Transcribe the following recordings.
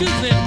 Goodness.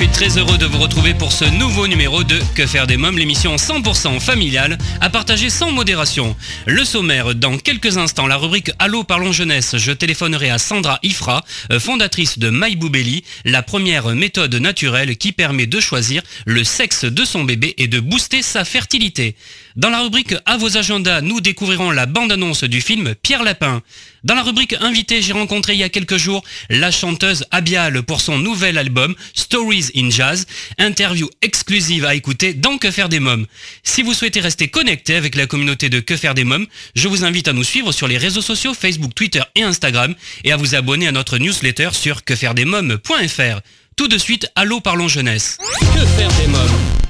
Suis très heureux de vous retrouver pour ce nouveau numéro de Que faire des mômes, l'émission 100% familiale à partager sans modération. Le sommaire, dans quelques instants, la rubrique Allô parlons jeunesse, je téléphonerai à Sandra Ifra, euh, fondatrice de MyBoubelli, la première méthode naturelle qui permet de choisir le sexe de son bébé et de booster sa fertilité. Dans la rubrique À vos agendas, nous découvrirons la bande-annonce du film Pierre Lapin. Dans la rubrique Invité, j'ai rencontré il y a quelques jours la chanteuse Abial pour son nouvel album Stories in Jazz, interview exclusive à écouter dans Que faire des mômes. Si vous souhaitez rester connecté avec la communauté de Que faire des mômes, je vous invite à nous suivre sur les réseaux sociaux Facebook, Twitter et Instagram et à vous abonner à notre newsletter sur quefairedesmômes.fr. Tout de suite, allô parlons jeunesse. Que faire des mômes?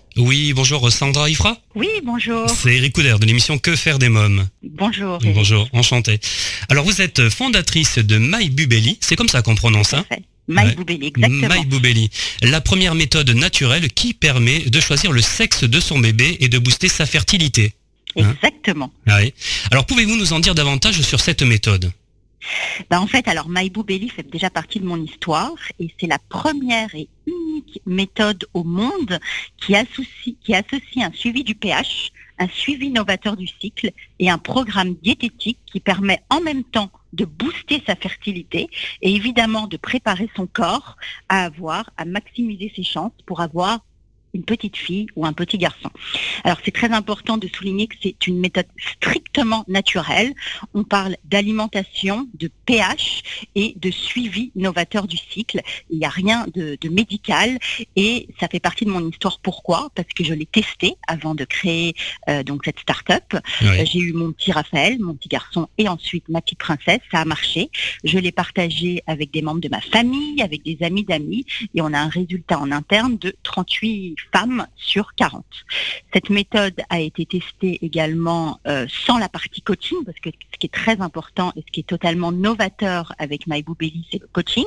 Oui, bonjour Sandra Ifra. Oui, bonjour. C'est Eric Couder de l'émission Que faire des mômes. Bonjour. Eric. Bonjour, enchanté. Alors vous êtes fondatrice de MyBubelli, c'est comme ça qu'on prononce, hein. My Ouais. Boubelli, exactement. MyBubelli, la première méthode naturelle qui permet de choisir le sexe de son bébé et de booster sa fertilité. Hein Exactement. Ah. Alors pouvez-vous nous en dire davantage sur cette méthode? Bah, en fait, alors My Boubelli fait déjà partie de mon histoire et c'est la première et unique méthode au monde qui associe, qui associe un suivi du pH, un suivi novateur du cycle et un programme diététique qui permet en même temps de booster sa fertilité et évidemment de préparer son corps à avoir, à maximiser ses chances pour avoir une petite fille ou un petit garçon. Alors c'est très important de souligner que c'est une méthode strictement naturelle. On parle d'alimentation, de pH et de suivi novateur du cycle. Il n'y a rien de, de médical et ça fait partie de mon histoire. Pourquoi? Parce que je l'ai testé avant de créer euh, donc cette start-up. Oui. Euh, J'ai eu mon petit Raphaël, mon petit garçon et ensuite ma petite princesse. Ça a marché. Je l'ai partagé avec des membres de ma famille, avec des amis d'amis et on a un résultat en interne de 38 femmes sur 40. Cette méthode a été testée également euh, sans la partie coaching parce que ce qui est très important et ce qui est totalement novateur avec MyBoubelli, c'est le coaching.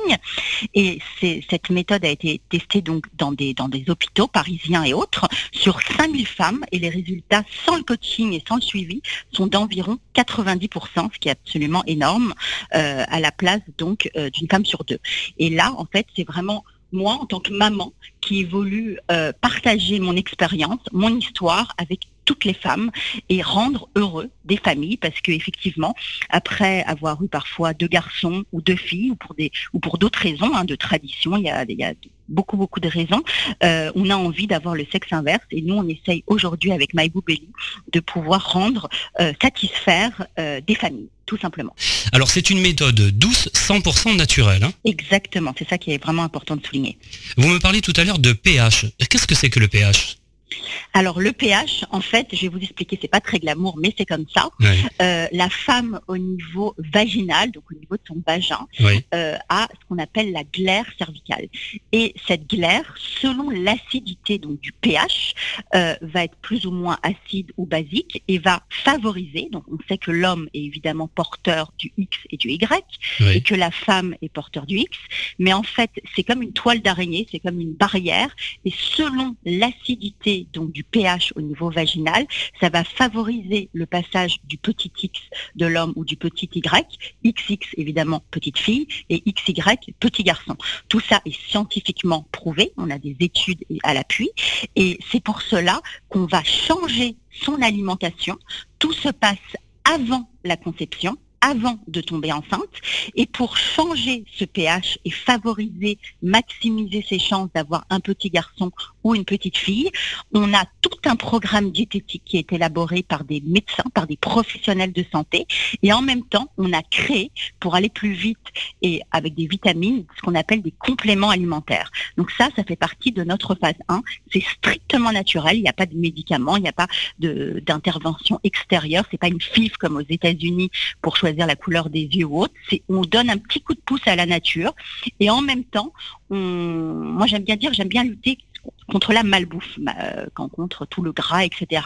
Et cette méthode a été testée donc dans des, dans des hôpitaux parisiens et autres sur 5000 femmes et les résultats sans le coaching et sans le suivi sont d'environ 90%, ce qui est absolument énorme, euh, à la place donc euh, d'une femme sur deux. Et là, en fait, c'est vraiment moi, en tant que maman, qui évolue euh, partager mon expérience, mon histoire avec toutes les femmes et rendre heureux des familles parce que effectivement après avoir eu parfois deux garçons ou deux filles ou pour des ou pour d'autres raisons hein, de tradition il y a, y a beaucoup beaucoup de raisons euh, on a envie d'avoir le sexe inverse et nous on essaye aujourd'hui avec MyBoubelli de pouvoir rendre euh, satisfaire euh, des familles tout simplement Alors c'est une méthode douce, 100% naturelle. hein. exactement c'est ça qui est vraiment important de souligner Vous me parlez tout à l'heure de pH. Qu'est-ce que c'est que le pH Alors le pH, en fait, je vais vous expliquer, c'est pas très glamour, mais c'est comme ça. Oui, Euh, la femme au niveau vaginal, donc au niveau de son vagin, oui. euh, a ce qu'on appelle la glaire cervicale. Et cette glaire, selon l'acidité donc du pH, euh, va être plus ou moins acide ou basique et va favoriser. Donc on sait que l'homme est évidemment porteur du X et du Y et que la femme est porteur du X. Mais en fait, c'est comme une toile d'araignée, c'est comme une barrière. Et selon l'acidité donc du pH au niveau vaginal, ça va favoriser le passage du petit X de l'homme ou du petit Y, XX évidemment petite fille et XY petit garçon. Tout ça est scientifiquement prouvé, on a des études à l'appui et c'est pour cela qu'on va changer son alimentation. Tout se passe avant la conception avant de tomber enceinte. Et pour changer ce pH et favoriser, maximiser ses chances d'avoir un petit garçon ou une petite fille, on a tout un programme diététique qui est élaboré par des médecins, par des professionnels de santé. Et en même temps, on a créé, pour aller plus vite et avec des vitamines, ce qu'on appelle des compléments alimentaires. Donc ça, ça fait partie de notre phase 1. C'est strictement naturel. Il n'y a pas de médicaments, il n'y a pas d'intervention extérieure. C'est pas une FIF comme aux États-Unis pour choisir la couleur des yeux ou autre. On donne un petit coup de pouce à la nature et en même temps, moi j'aime bien dire, j'aime bien lutter contre la malbouffe, euh, contre tout le gras, etc.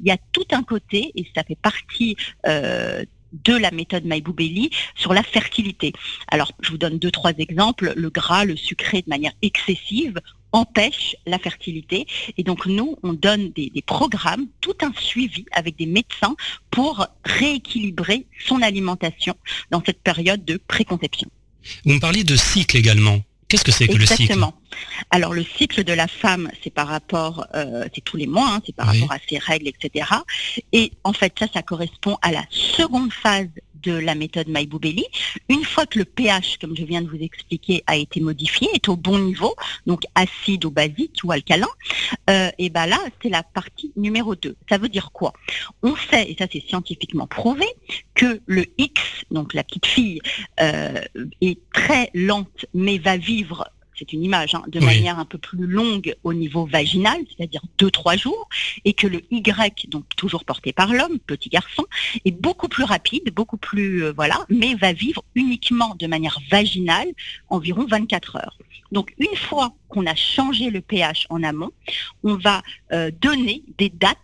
Il y a tout un côté, et ça fait partie euh, de la méthode Maïboubeli sur la fertilité. Alors, je vous donne deux, trois exemples. Le gras, le sucré de manière excessive empêche la fertilité. Et donc, nous, on donne des, des programmes, tout un suivi avec des médecins pour rééquilibrer son alimentation dans cette période de préconception. Vous me parliez de cycle également. Qu'est-ce que c'est que le cycle? Exactement. Alors le cycle de la femme, c'est par rapport, euh, c'est tous les mois, hein, c'est par rapport à ses règles, etc. Et en fait, ça, ça correspond à la seconde phase de la méthode Maïboubeli. Une fois que le pH, comme je viens de vous expliquer, a été modifié, est au bon niveau, donc acide ou basique ou alcalin, euh, et ben là, c'est la partie numéro 2. Ça veut dire quoi? On sait, et ça c'est scientifiquement prouvé, que le X, donc la petite fille, euh, est très lente, mais va vivre c'est une image, hein, de manière un peu plus longue au niveau vaginal, c'est-à-dire 2-3 jours, et que le Y, donc toujours porté par l'homme, petit garçon, est beaucoup plus rapide, beaucoup plus, euh, voilà, mais va vivre uniquement de manière vaginale environ 24 heures. Donc une fois qu'on a changé le pH en amont, on va euh, donner des dates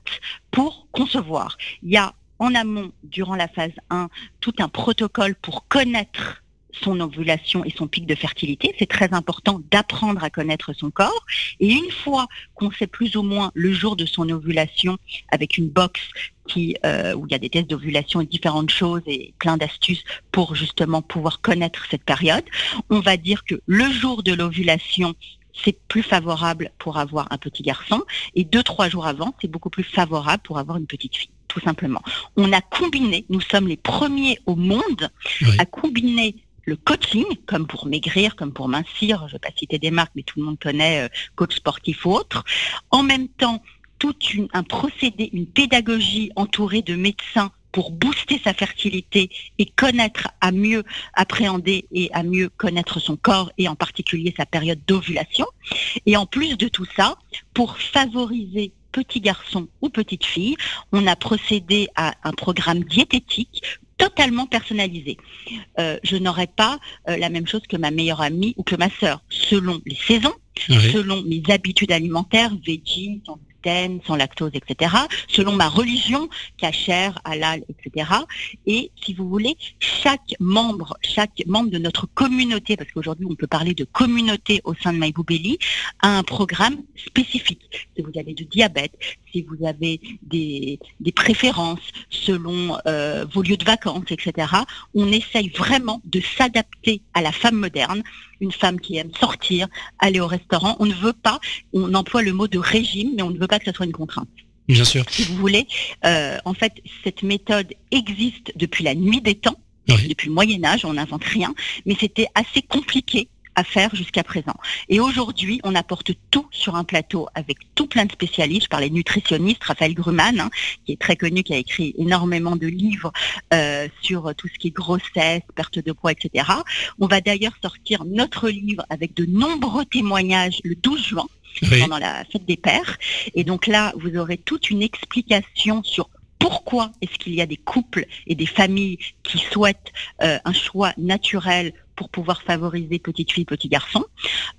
pour concevoir. Il y a en amont, durant la phase 1, tout un protocole pour connaître son ovulation et son pic de fertilité. C'est très important d'apprendre à connaître son corps. Et une fois qu'on sait plus ou moins le jour de son ovulation avec une box qui, euh, où il y a des tests d'ovulation et différentes choses et plein d'astuces pour justement pouvoir connaître cette période, on va dire que le jour de l'ovulation, c'est plus favorable pour avoir un petit garçon et deux, trois jours avant, c'est beaucoup plus favorable pour avoir une petite fille tout simplement. On a combiné, nous sommes les premiers au monde à combiner le coaching, comme pour maigrir, comme pour mincir, je ne vais pas citer des marques, mais tout le monde connaît euh, coach sportif ou autre. En même temps, tout un procédé, une pédagogie entourée de médecins pour booster sa fertilité et connaître à mieux appréhender et à mieux connaître son corps et en particulier sa période d'ovulation. Et en plus de tout ça, pour favoriser petit garçon ou petite fille, on a procédé à un programme diététique totalement personnalisé. Euh, je n'aurais pas euh, la même chose que ma meilleure amie ou que ma sœur, selon les saisons, selon mes habitudes alimentaires, veggie, sans lactose, etc., selon ma religion, cachère, halal, etc. Et si vous voulez, chaque membre, chaque membre de notre communauté, parce qu'aujourd'hui on peut parler de communauté au sein de MyBoubelli, a un programme spécifique. Si vous avez du diabète, si vous avez des, préférences selon euh, vos lieux de vacances, etc., on essaye vraiment de s'adapter à la femme moderne une femme qui aime sortir, aller au restaurant. On ne veut pas, on emploie le mot de régime, mais on ne veut pas que ce soit une contrainte. Bien sûr. Si vous voulez, euh, en fait, cette méthode existe depuis la nuit des temps, depuis le Moyen Âge, on n'invente rien, mais c'était assez compliqué à faire jusqu'à présent. Et aujourd'hui, on apporte tout sur un plateau avec tout plein de spécialistes. Je parlais nutritionniste, Raphaël Gruman, hein, qui est très connu, qui a écrit énormément de livres euh, sur tout ce qui est grossesse, perte de poids, etc. On va d'ailleurs sortir notre livre avec de nombreux témoignages le 12 juin. Pendant la fête des pères. Et donc là, vous aurez toute une explication sur pourquoi est-ce qu'il y a des couples et des familles qui souhaitent euh, un choix naturel pour pouvoir favoriser petite fille, petit garçon.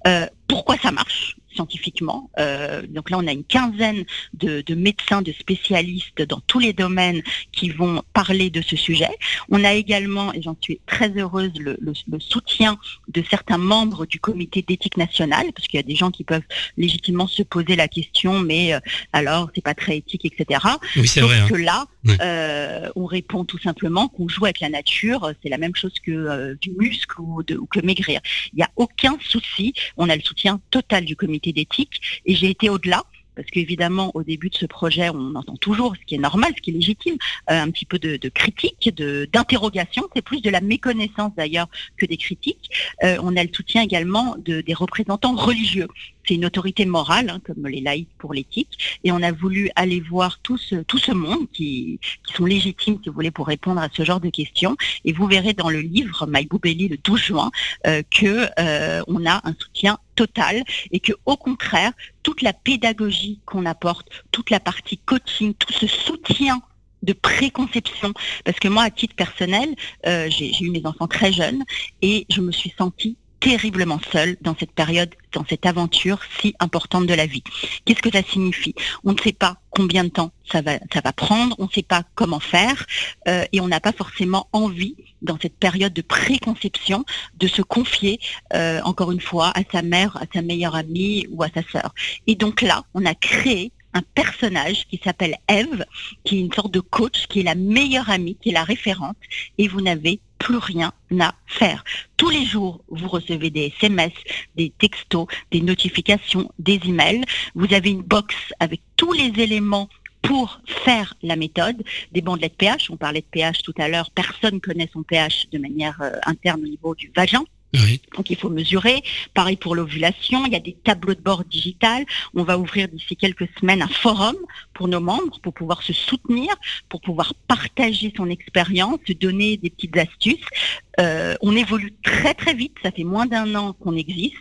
Euh, pourquoi ça marche? Scientifiquement. Euh, donc là, on a une quinzaine de, médecins, de spécialistes dans tous les domaines qui vont parler de ce sujet. On a également, et j'en suis très heureuse, le, soutien de certains membres du comité d'éthique nationale, parce qu'il y a des gens qui peuvent légitimement se poser la question, mais euh, alors c'est pas très éthique, etc. Oui, c'est vrai. Hein. que là, euh, on répond tout simplement qu'on joue avec la nature, c'est la même chose que du muscle ou, ou que maigrir. Il n'y a aucun souci. On a le soutien total du comité d'éthique et j'ai été au-delà parce qu'évidemment, au début de ce projet, on entend toujours, ce qui est normal, ce qui est légitime, euh, un petit peu de, de critique, d'interrogation. C'est plus de la méconnaissance d'ailleurs que des critiques. Euh, on a le soutien également de, des représentants religieux c'est une autorité morale, hein, comme les laïcs pour l'éthique, et on a voulu aller voir tout ce, monde qui, qui, sont légitimes, si vous voulez, pour répondre à ce genre de questions. Et vous verrez dans le livre My Boubelli le 12 juin euh, que euh, on a un soutien total et que au contraire toute la pédagogie qu'on apporte, toute la partie coaching, tout ce soutien de préconception. Parce que moi, à titre personnel, euh, j'ai eu mes enfants très jeunes et je me suis sentie terriblement seule dans cette période, dans cette aventure si importante de la vie. Qu'est-ce que ça signifie? On ne sait pas combien de temps ça va, ça va prendre, on ne sait pas comment faire, euh, et on n'a pas forcément envie, dans cette période de préconception, de se confier, euh, encore une fois, à sa mère, à sa meilleure amie ou à sa sœur. Et donc là, on a créé un personnage qui s'appelle Eve, qui est une sorte de coach, qui est la meilleure amie, qui est la référente, et vous n'avez plus rien à faire. Tous les jours, vous recevez des SMS, des textos, des notifications, des emails. Vous avez une box avec tous les éléments pour faire la méthode des bandelettes pH. On parlait de pH tout à l'heure. Personne connaît son pH de manière euh, interne au niveau du vagin. Donc il faut mesurer. Pareil pour l'ovulation, il y a des tableaux de bord digital. On va ouvrir d'ici quelques semaines un forum pour nos membres, pour pouvoir se soutenir, pour pouvoir partager son expérience, donner des petites astuces. Euh, on évolue très très vite, ça fait moins d'un an qu'on existe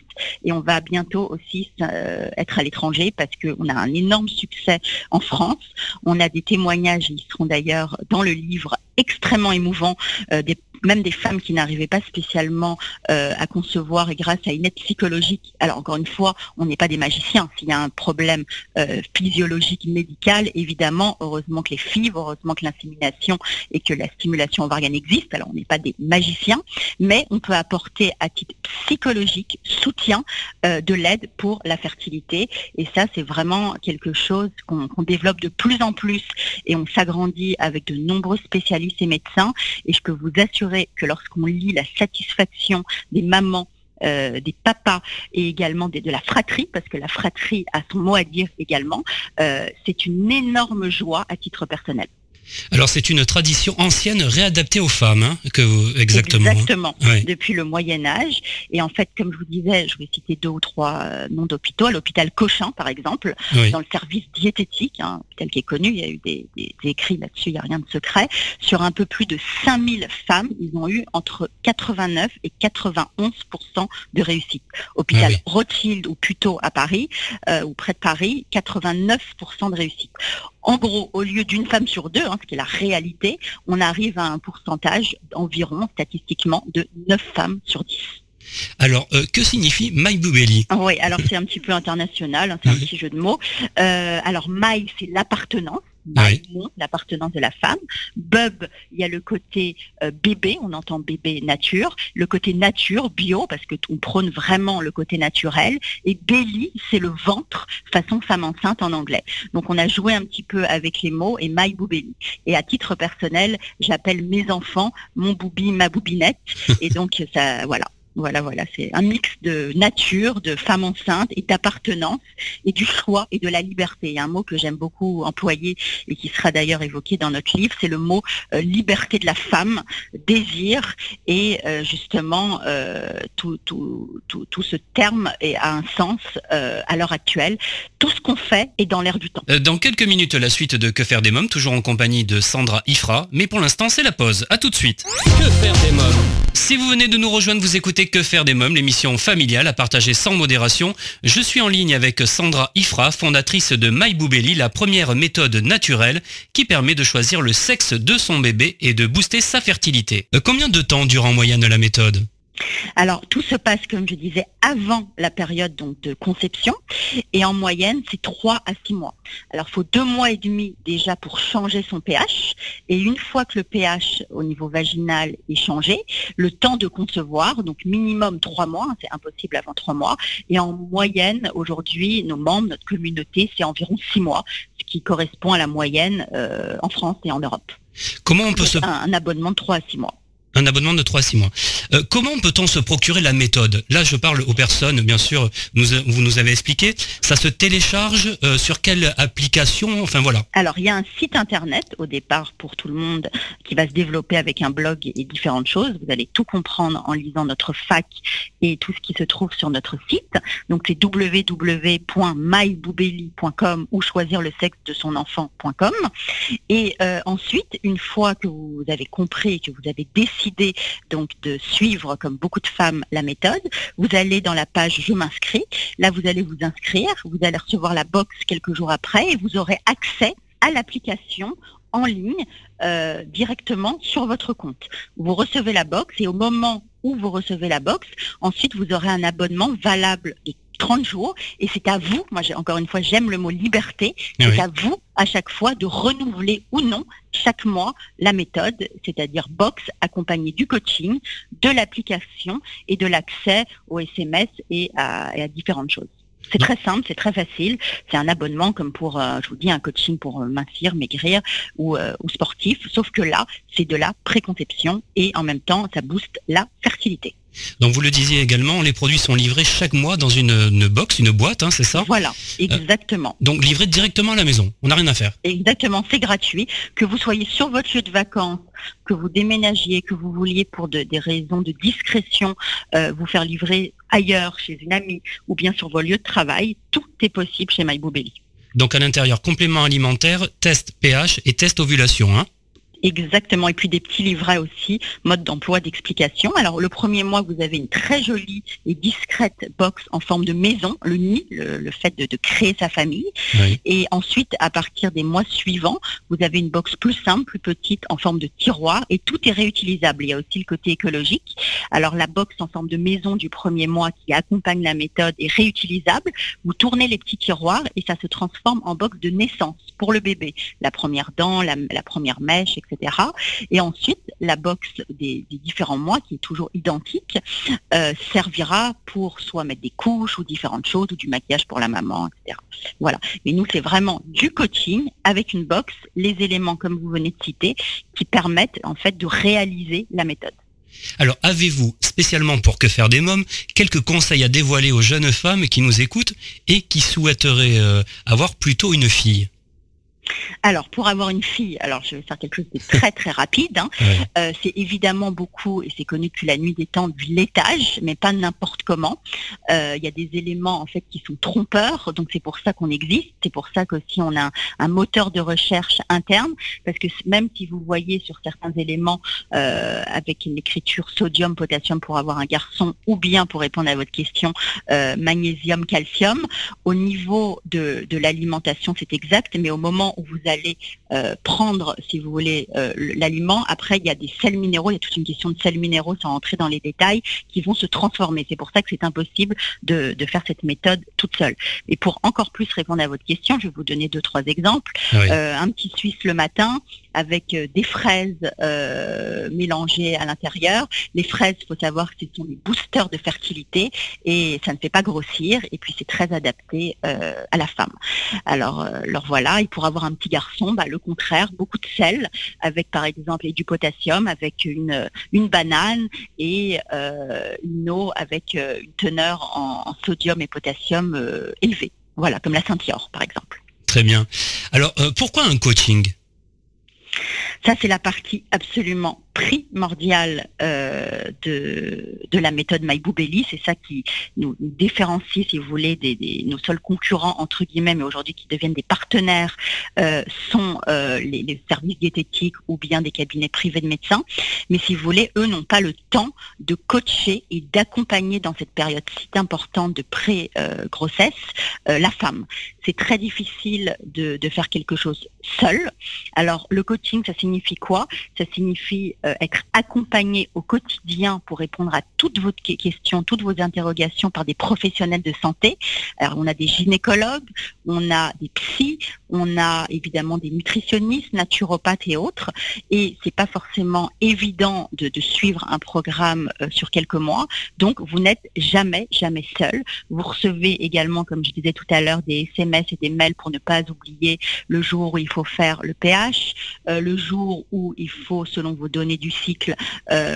et on va bientôt aussi euh, être à l'étranger parce qu'on a un énorme succès en France. On a des témoignages, ils seront d'ailleurs dans le livre extrêmement émouvants, euh, des même des femmes qui n'arrivaient pas spécialement euh, à concevoir et grâce à une aide psychologique. Alors encore une fois, on n'est pas des magiciens. S'il y a un problème euh, physiologique, médical, évidemment, heureusement que les filles, heureusement que l'insémination et que la stimulation ovarienne existe. Alors on n'est pas des magiciens, mais on peut apporter à titre psychologique soutien euh, de l'aide pour la fertilité. Et ça, c'est vraiment quelque chose qu'on développe de plus en plus et on s'agrandit avec de nombreux spécialistes et médecins. Et je peux vous assurer que lorsqu'on lit la satisfaction des mamans euh, des papas et également de la fratrie, parce que la fratrie a son mot à dire également, euh, c'est une énorme joie à titre personnel. Alors c'est une tradition ancienne réadaptée aux femmes, hein, que exactement. Hein. Exactement. Depuis le Moyen Âge. Et en fait, comme je vous disais, je vais citer deux ou trois euh, noms d'hôpitaux. À l'hôpital Cochin, par exemple, dans le service diététique, hein, tel qui est connu, il y a eu des, écrits là-dessus, il n'y a rien de secret. Sur un peu plus de 5000 femmes, ils ont eu entre 89 et 91% de réussite. Hôpital ah Rothschild ou plutôt à Paris, euh, ou près de Paris, 89% de réussite. En gros, au lieu d'une femme sur deux, hein, ce qui est la réalité, on arrive à un pourcentage environ statistiquement de 9 femmes sur 10. Alors, euh, que signifie My Boubelli Oui, alors c'est un petit peu international, hein, c'est un petit jeu de mots. Euh, alors, My, c'est l'appartenance l'appartenance de la femme. Bub, il y a le côté euh, bébé, on entend bébé nature, le côté nature, bio, parce que on prône vraiment le côté naturel. Et belly, c'est le ventre, façon femme enceinte en anglais. Donc on a joué un petit peu avec les mots et my boubelli. Et à titre personnel, j'appelle mes enfants mon boubi, ma boubinette. et donc ça, voilà. Voilà, voilà, c'est un mix de nature, de femme enceinte et d'appartenance et du choix et de la liberté. Il y a un mot que j'aime beaucoup employer et qui sera d'ailleurs évoqué dans notre livre, c'est le mot euh, liberté de la femme, désir et euh, justement euh, tout, tout, tout, tout, ce terme a un sens à l'heure actuelle. Tout ce qu'on fait est dans l'air du temps. Dans quelques minutes, la suite de Que faire des mômes, toujours en compagnie de Sandra Ifra, mais pour l'instant c'est la pause. À tout de suite. Que faire des mômes? Si vous venez de nous rejoindre, vous écoutez que faire des mômes, l'émission familiale à partager sans modération. Je suis en ligne avec Sandra Ifra, fondatrice de MyBoubelli, la première méthode naturelle qui permet de choisir le sexe de son bébé et de booster sa fertilité. Euh, combien de temps dure en moyenne la méthode? Alors, tout se passe, comme je disais, avant la période donc, de conception. Et en moyenne, c'est 3 à 6 mois. Alors, il faut deux mois et demi déjà pour changer son pH. Et une fois que le pH au niveau vaginal est changé, le temps de concevoir, donc minimum 3 mois, hein, c'est impossible avant 3 mois. Et en moyenne, aujourd'hui, nos membres, notre communauté, c'est environ 6 mois, ce qui correspond à la moyenne euh, en France et en Europe. Comment on peut se... Un, un abonnement de 3 à 6 mois. Un abonnement de 3 à 6 mois. Euh, comment peut-on se procurer la méthode? Là, je parle aux personnes, bien sûr, vous nous avez expliqué. Ça se télécharge euh, sur quelle application? Enfin voilà. Alors, il y a un site internet au départ pour tout le monde qui va se développer avec un blog et différentes choses. Vous allez tout comprendre en lisant notre fac et tout ce qui se trouve sur notre site. Donc, c'est www.myboubelli.com ou choisir le sexe de son enfant.com. Et euh, ensuite, une fois que vous avez compris et que vous avez décidé donc de suivre, comme beaucoup de femmes, la méthode, vous allez dans la page Je m'inscris. Là, vous allez vous inscrire, vous allez recevoir la box quelques jours après et vous aurez accès à l'application en ligne euh, directement sur votre compte. Vous recevez la box et au moment où vous recevez la box, ensuite vous aurez un abonnement valable de 30 jours et c'est à vous, moi encore une fois j'aime le mot liberté, eh c'est à vous à chaque fois de renouveler ou non chaque mois la méthode, c'est-à-dire box accompagnée du coaching, de l'application et de l'accès au SMS et à différentes choses. C'est très simple, c'est très facile. C'est un abonnement comme pour, euh, je vous dis, un coaching pour euh, mincir, maigrir ou, euh, ou sportif. Sauf que là, c'est de la préconception et en même temps, ça booste la fertilité. Donc vous le disiez également, les produits sont livrés chaque mois dans une, box, une boîte, hein, c'est ça Voilà, exactement. donc livrés directement à la maison, on n'a rien à faire. Exactement, c'est gratuit. Que vous soyez sur votre lieu de vacances, que vous déménagiez, que vous vouliez pour des raisons de discrétion euh, vous faire livrer ailleurs, chez une amie, ou bien sur vos lieux de travail, tout est possible chez MyBoubelli. Donc à l'intérieur, complément alimentaire, test pH et test ovulation. Hein Exactement, et puis des petits livrets aussi, mode d'emploi, d'explication. Alors le premier mois, vous avez une très jolie et discrète box en forme de maison, le nid, le, fait de, créer sa famille. Et ensuite, à partir des mois suivants, vous avez une box plus simple, plus petite, en forme de tiroir, et tout est réutilisable. Il y a aussi le côté écologique. Alors la box en forme de maison du premier mois qui accompagne la méthode est réutilisable. Vous tournez les petits tiroirs et ça se transforme en box de naissance pour le bébé. La première dent, la, la première mèche, etc. Et ensuite, la box des, différents mois, qui est toujours identique, euh, servira pour soit mettre des couches ou différentes choses, ou du maquillage pour la maman, etc. Voilà. Mais nous, c'est vraiment du coaching avec une box, les éléments comme vous venez de citer, qui permettent en fait de réaliser la méthode. Alors, avez-vous, spécialement pour Que faire des mômes, quelques conseils à dévoiler aux jeunes femmes qui nous écoutent et qui souhaiteraient euh, avoir plutôt une fille? Alors, pour avoir une fille, alors je vais faire quelque chose de très très rapide. Hein. Euh, c'est évidemment beaucoup, et c'est connu depuis la nuit des temps, du laitage, mais pas n'importe comment. Euh, il y a des éléments en fait qui sont trompeurs, donc c'est pour ça qu'on existe. C'est pour ça qu'aussi on a un, moteur de recherche interne, parce que même si vous voyez sur certains éléments euh, avec une écriture sodium, potassium pour avoir un garçon, ou bien pour répondre à votre question, magnésium, calcium, au niveau de, de l'alimentation c'est exact, mais au moment où vous allez euh, prendre, si vous voulez, euh, l'aliment. Après, il y a des sels minéraux, il y a toute une question de sels minéraux sans entrer dans les détails, qui vont se transformer. C'est pour ça que c'est impossible de, faire cette méthode toute seule. Et pour encore plus répondre à votre question, je vais vous donner deux, trois exemples. Euh, un petit Suisse le matin, avec euh, des fraises euh, mélangées à l'intérieur. Les fraises, faut savoir que ce sont des boosters de fertilité et ça ne fait pas grossir et puis c'est très adapté euh, à la femme. Alors, alors voilà, et pour avoir un petit garçon, bah, le contraire, beaucoup de sel avec par exemple du potassium, avec une, une banane et une eau avec une teneur en, sodium et potassium élevée. Voilà, comme la Saint-Ior par exemple. Très bien. Alors, pourquoi un coaching? Ça, c'est la partie absolument primordial euh, de, de la méthode MyBoubelli. C'est ça qui nous, différencie, si vous voulez, des, nos seuls concurrents, entre guillemets, mais aujourd'hui qui deviennent des partenaires, euh, sont euh, les, services diététiques ou bien des cabinets privés de médecins. Mais si vous voulez, eux n'ont pas le temps de coacher et d'accompagner dans cette période si importante de pré-grossesse la femme. C'est très difficile de, de faire quelque chose seul. Alors, le coaching, ça signifie quoi? Ça signifie euh, être accompagné au quotidien pour répondre à toutes vos questions, toutes vos interrogations par des professionnels de santé. Alors on a des gynécologues, on a des psys, on a évidemment des nutritionnistes, naturopathes et autres. Et c'est pas forcément évident de, suivre un programme euh, sur quelques mois. Donc vous n'êtes jamais, jamais seul. Vous recevez également, comme je disais tout à l'heure, des SMS et des mails pour ne pas oublier le jour où il faut faire le pH, euh, le jour où il faut, selon vos données du cycle,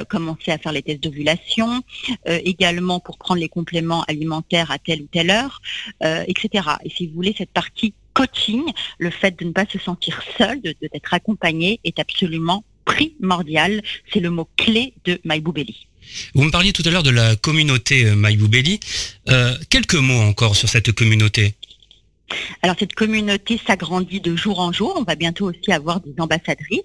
commencer à faire les tests d'ovulation, également pour prendre les compléments alimentaires à telle ou telle heure, etc. Et si vous voulez, cette partie coaching, le fait de ne pas se sentir seul, de d'être accompagné, est absolument primordial. C'est le mot clé de MyBoubelli. Vous me parliez tout à l'heure de la communauté euh, MyBoubelli. Euh, quelques mots encore sur cette communauté. Alors cette communauté s'agrandit de jour en jour. On va bientôt aussi avoir des ambassadrices.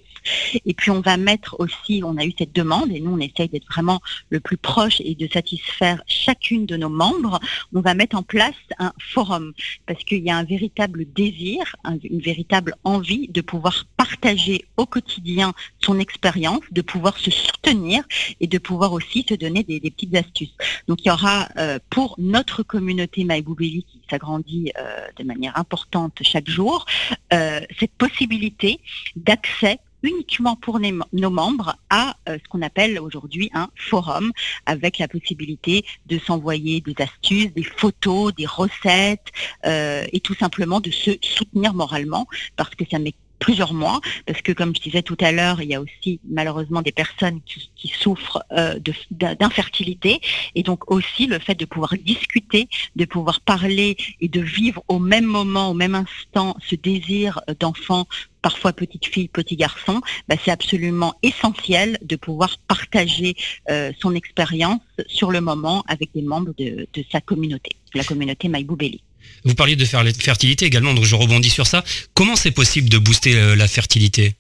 Et puis on va mettre aussi, on a eu cette demande et nous on essaye d'être vraiment le plus proche et de satisfaire chacune de nos membres. On va mettre en place un forum parce qu'il y a un véritable désir, une véritable envie de pouvoir partager au quotidien son expérience, de pouvoir se soutenir et de pouvoir aussi se donner des, petites astuces. Donc il y aura euh, pour notre communauté MyBoubelli qui s'agrandit euh, de manière importante chaque jour, euh, cette possibilité d'accès uniquement pour nos membres à euh, ce qu'on appelle aujourd'hui un forum avec la possibilité de s'envoyer des astuces, des photos, des recettes euh, et tout simplement de se soutenir moralement parce que ça met plusieurs mois, parce que comme je disais tout à l'heure, il y a aussi malheureusement des personnes qui, souffrent euh, d'infertilité, et donc aussi le fait de pouvoir discuter, de pouvoir parler et de vivre au même moment, au même instant, ce désir d'enfant parfois petite fille, petit garçon, bah, c'est absolument essentiel de pouvoir partager euh, son expérience sur le moment avec des membres de, de sa communauté, la communauté Maïboubeli. Vous parliez de fertilité également, donc je rebondis sur ça. Comment c'est possible de booster euh, la fertilité?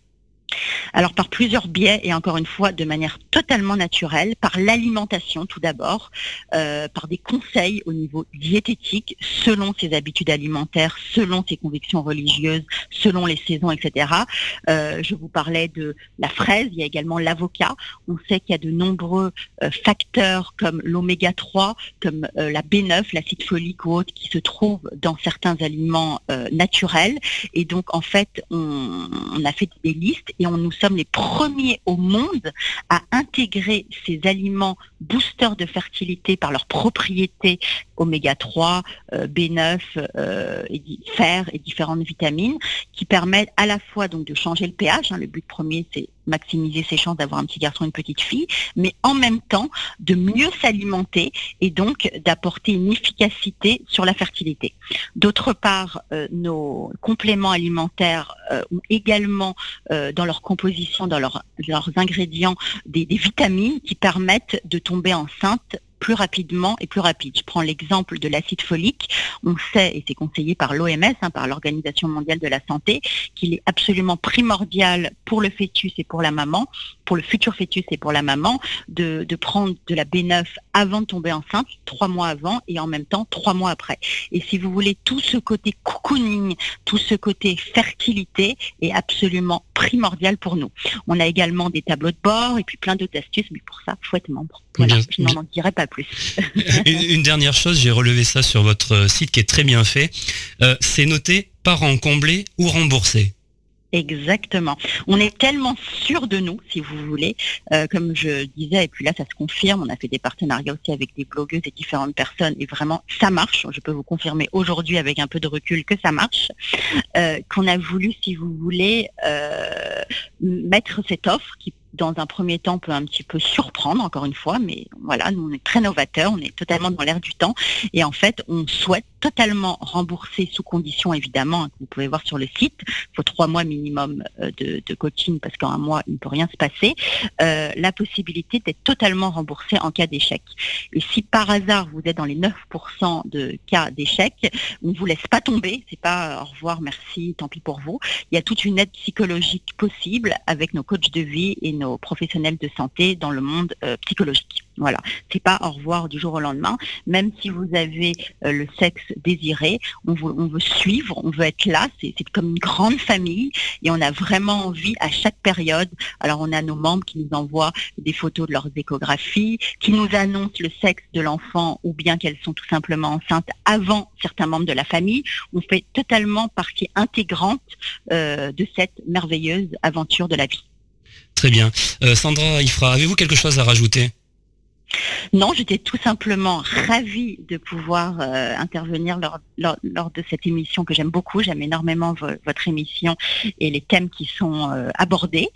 Alors par plusieurs biais et encore une fois de manière totalement naturelle, par l'alimentation tout d'abord, euh, par des conseils au niveau diététique selon ses habitudes alimentaires, selon ses convictions religieuses, selon les saisons, etc. Euh, je vous parlais de la fraise, il y a également l'avocat. On sait qu'il y a de nombreux euh, facteurs comme l'oméga 3, comme la B9, l'acide folique ou autre qui se trouvent dans certains aliments naturels. Et donc en fait, on a fait des listes et nous sommes les premiers au monde à intégrer ces aliments boosters de fertilité par leurs propriétés oméga 3, B9, fer et différentes vitamines qui permettent à la fois donc de changer le pH. Hein. le but premier c'est maximiser ses chances d'avoir un petit garçon et une petite fille, mais en même temps de mieux s'alimenter et donc d'apporter une efficacité sur la fertilité. D'autre part, euh, nos compléments alimentaires euh, ont également euh, dans leur composition, dans leurs ingrédients, des vitamines qui permettent de tomber enceinte plus rapidement et plus rapide. Je prends l'exemple de l'acide folique. On sait, et c'est conseillé par l'OMS, hein, par l'Organisation mondiale de la santé, qu'il est absolument primordial pour le fœtus et pour la maman, pour le futur fœtus et pour la maman, de, prendre de la B9 avant de tomber enceinte, trois mois avant, et en même temps trois mois après. Et si vous voulez, tout ce côté cocooning, tout ce côté fertilité est absolument primordial pour nous. On a également des tableaux de bord et puis plein d'autres astuces, mais pour ça, il faut être membre. Voilà, je n'en dirai pas plus. une, dernière chose, j'ai relevé ça sur votre site qui est très bien fait. Euh, c'est noté parents comblés ou remboursés. Exactement. On est tellement sûr de nous, si vous voulez, euh, comme je disais, et puis là ça se confirme, on a fait des partenariats aussi avec des blogueuses et différentes personnes, et vraiment ça marche, je peux vous confirmer aujourd'hui avec un peu de recul que ça marche, euh, qu'on a voulu, si vous voulez, mettre cette offre qui dans un premier temps peut un petit peu surprendre, encore une fois, mais voilà, nous on est très novateurs, on est totalement dans l'air du temps. Et en fait on souhaite totalement rembourser sous condition évidemment, hein, que vous pouvez voir sur le site, il faut trois mois minimum euh, de, coaching parce qu'en un mois il ne peut rien se passer, euh, la possibilité d'être totalement remboursé en cas d'échec. Et si par hasard vous êtes dans les 9% de cas d'échec, on ne vous laisse pas tomber, c'est pas euh, au revoir, merci, tant pis pour vous. Il y a toute une aide psychologique possible avec nos coachs de vie et nos professionnels de santé dans le monde psychologique. Voilà, c'est pas au revoir du jour au lendemain. Même si vous avez euh, le sexe désiré, on veut, suivre, on veut être là. C'est comme une grande famille et on a vraiment envie à chaque période. Alors on a nos membres qui nous envoient des photos de leurs échographies, qui nous annoncent le sexe de l'enfant ou bien qu'elles sont tout simplement enceintes avant certains membres de la famille. On fait totalement partie intégrante euh, de cette merveilleuse aventure de la vie. Très bien. Euh, Sandra Ifra, avez-vous quelque chose à rajouter? Non, j'étais tout simplement ravie de pouvoir euh, intervenir lors, lors, de cette émission que j'aime beaucoup. J'aime énormément votre émission et les thèmes qui sont euh, abordés.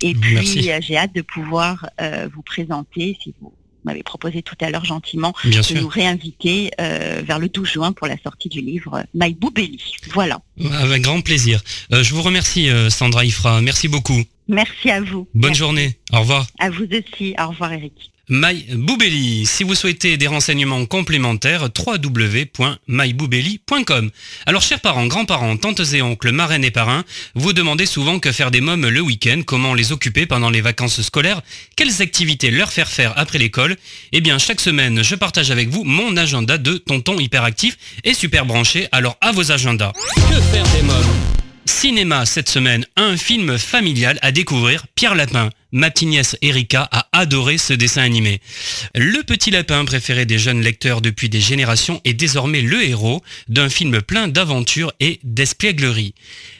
Et puis, euh, j'ai hâte de pouvoir vous présenter, si vous m'avez proposé tout à l'heure gentiment, de nous réinviter vers le 12 juin pour la sortie du livre My Boubelli. Voilà. Avec grand plaisir. je vous remercie, Sandra Ifra. Merci beaucoup. Merci à vous. Bonne journée. Au revoir. À vous aussi. Au revoir, Eric. MyBoubelli. Si vous souhaitez des renseignements complémentaires, www.myboubelli.com. Alors, chers parents, grands-parents, tantes et oncles, marraines et parrains, vous demandez souvent que faire des mômes le week-end, comment les occuper pendant les vacances scolaires, quelles activités leur faire faire après l'école. Eh bien, chaque semaine, je partage avec vous mon agenda de tonton hyperactif et super branché. Alors, à vos agendas. Que faire des mômes? Cinéma cette semaine, un film familial à découvrir, Pierre Lapin. Ma petite Erika a adoré ce dessin animé. Le petit lapin préféré des jeunes lecteurs depuis des générations est désormais le héros d'un film plein d'aventures et d'espièglerie.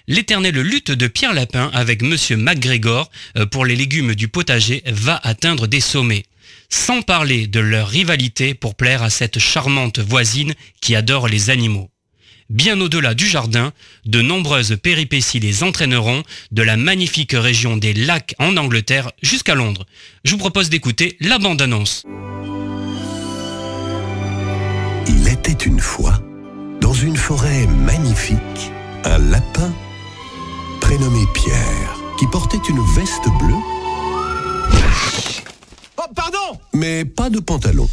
L'éternelle lutte de Pierre Lapin avec Monsieur MacGregor euh, pour les légumes du potager va atteindre des sommets sans parler de leur rivalité pour plaire à cette charmante voisine qui adore les animaux. Bien au-delà du jardin, de nombreuses péripéties les entraîneront de la magnifique région des lacs en Angleterre jusqu'à Londres. Je vous propose d'écouter la bande-annonce. Il était une fois, dans une forêt magnifique, un lapin prénommé Pierre, qui portait une veste bleue. Oh, pardon Mais pas de pantalon.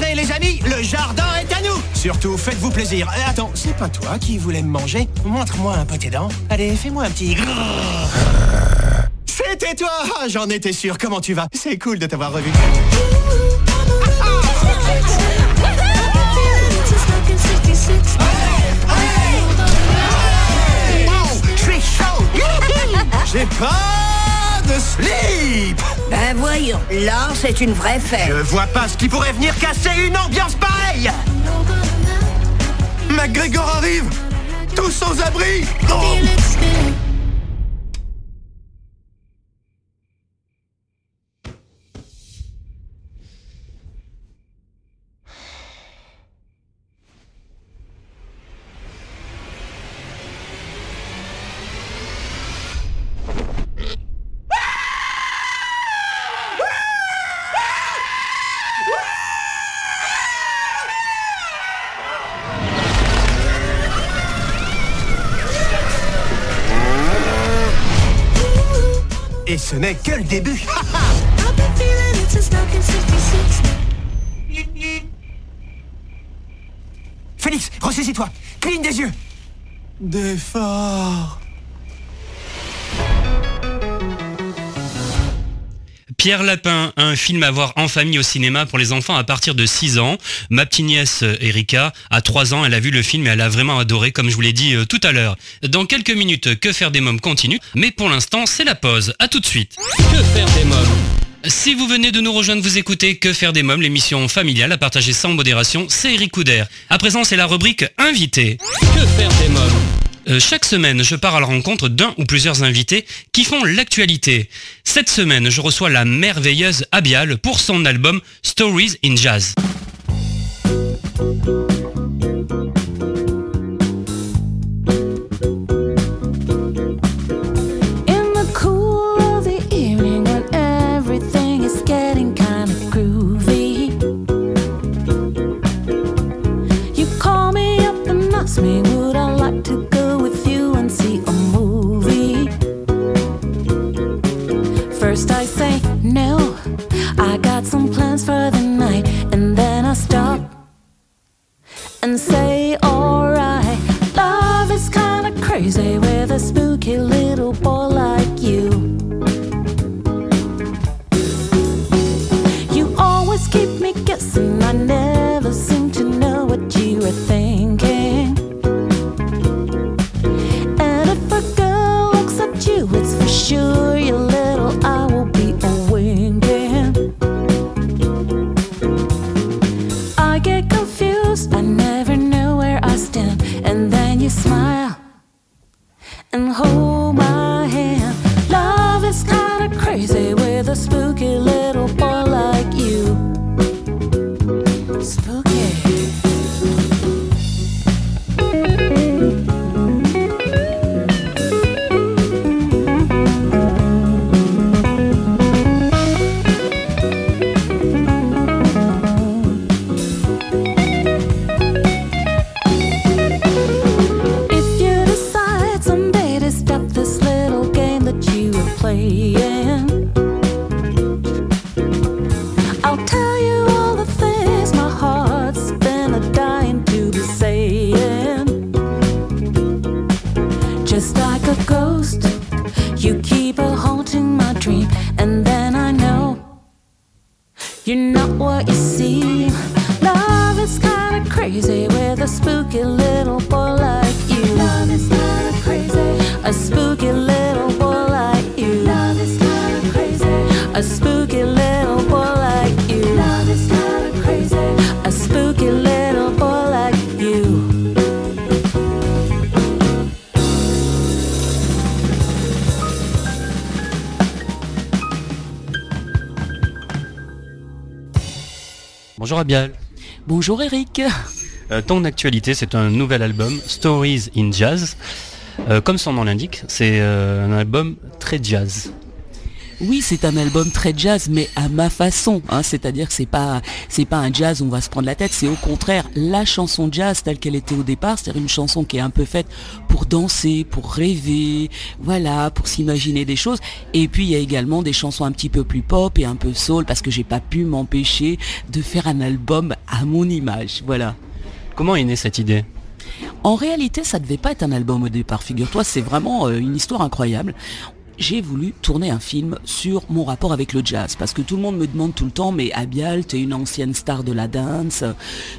Les amis, le jardin est à nous Surtout, faites-vous plaisir. Euh, attends, c'est pas toi qui voulais me manger Montre-moi un peu tes dents. Allez, fais-moi un petit... C'était toi ah, J'en étais sûr. Comment tu vas C'est cool de t'avoir revu. J'ai pas de slip ben voyons, là c'est une vraie fête. Je vois pas ce qui pourrait venir casser une ambiance pareille. McGregor arrive Tous sans abri. Et ce n'est que le début. Félix, ressaisis-toi. Cligne des yeux. D'effort. Pierre Lapin, un film à voir en famille au cinéma pour les enfants à partir de 6 ans. Ma petite nièce euh, Erika, à 3 ans, elle a vu le film et elle a vraiment adoré, comme je vous l'ai dit euh, tout à l'heure. Dans quelques minutes, Que faire des mômes continue, mais pour l'instant, c'est la pause. A tout de suite. Que faire des mômes si vous venez de nous rejoindre, vous écoutez Que faire des mômes, l'émission familiale à partager sans modération, c'est Eric Couder. À présent, c'est la rubrique Invité. Que faire des mômes euh, chaque semaine, je pars à la rencontre d'un ou plusieurs invités qui font l'actualité. Cette semaine, je reçois la merveilleuse Abial pour son album Stories in Jazz. And say Bonjour Abial. Bonjour Eric. Euh, ton actualité, c'est un nouvel album, Stories in Jazz. Euh, comme son nom l'indique, c'est euh, un album très jazz. Oui, c'est un album très jazz, mais à ma façon. hein. C'est-à-dire que c'est pas c'est pas un jazz où on va se prendre la tête. C'est au contraire la chanson jazz telle qu'elle était au départ, c'est-à-dire une chanson qui est un peu faite pour danser, pour rêver, voilà, pour s'imaginer des choses. Et puis il y a également des chansons un petit peu plus pop et un peu soul parce que j'ai pas pu m'empêcher de faire un album à mon image. Voilà. Comment est née cette idée? En réalité, ça devait pas être un album au départ, figure-toi, c'est vraiment euh, une histoire incroyable. J'ai voulu tourner un film sur mon rapport avec le jazz, parce que tout le monde me demande tout le temps, mais Abial, tu une ancienne star de la dance,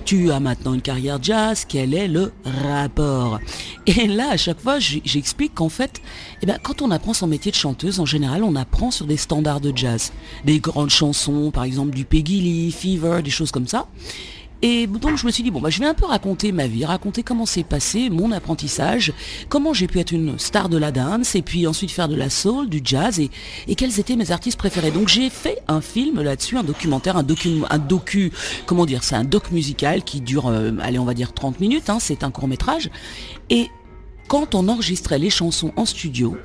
tu as maintenant une carrière jazz, quel est le rapport? Et là, à chaque fois, j'explique qu'en fait, eh ben, quand on apprend son métier de chanteuse, en général, on apprend sur des standards de jazz, des grandes chansons, par exemple du Peggy Lee, Fever, des choses comme ça. Et donc je me suis dit, bon, bah, je vais un peu raconter ma vie, raconter comment s'est passé mon apprentissage, comment j'ai pu être une star de la dance, et puis ensuite faire de la soul, du jazz, et, et quels étaient mes artistes préférés. Donc j'ai fait un film là-dessus, un documentaire, un docu, un docu comment dire, c'est un doc musical qui dure, euh, allez, on va dire 30 minutes, hein, c'est un court métrage. Et quand on enregistrait les chansons en studio,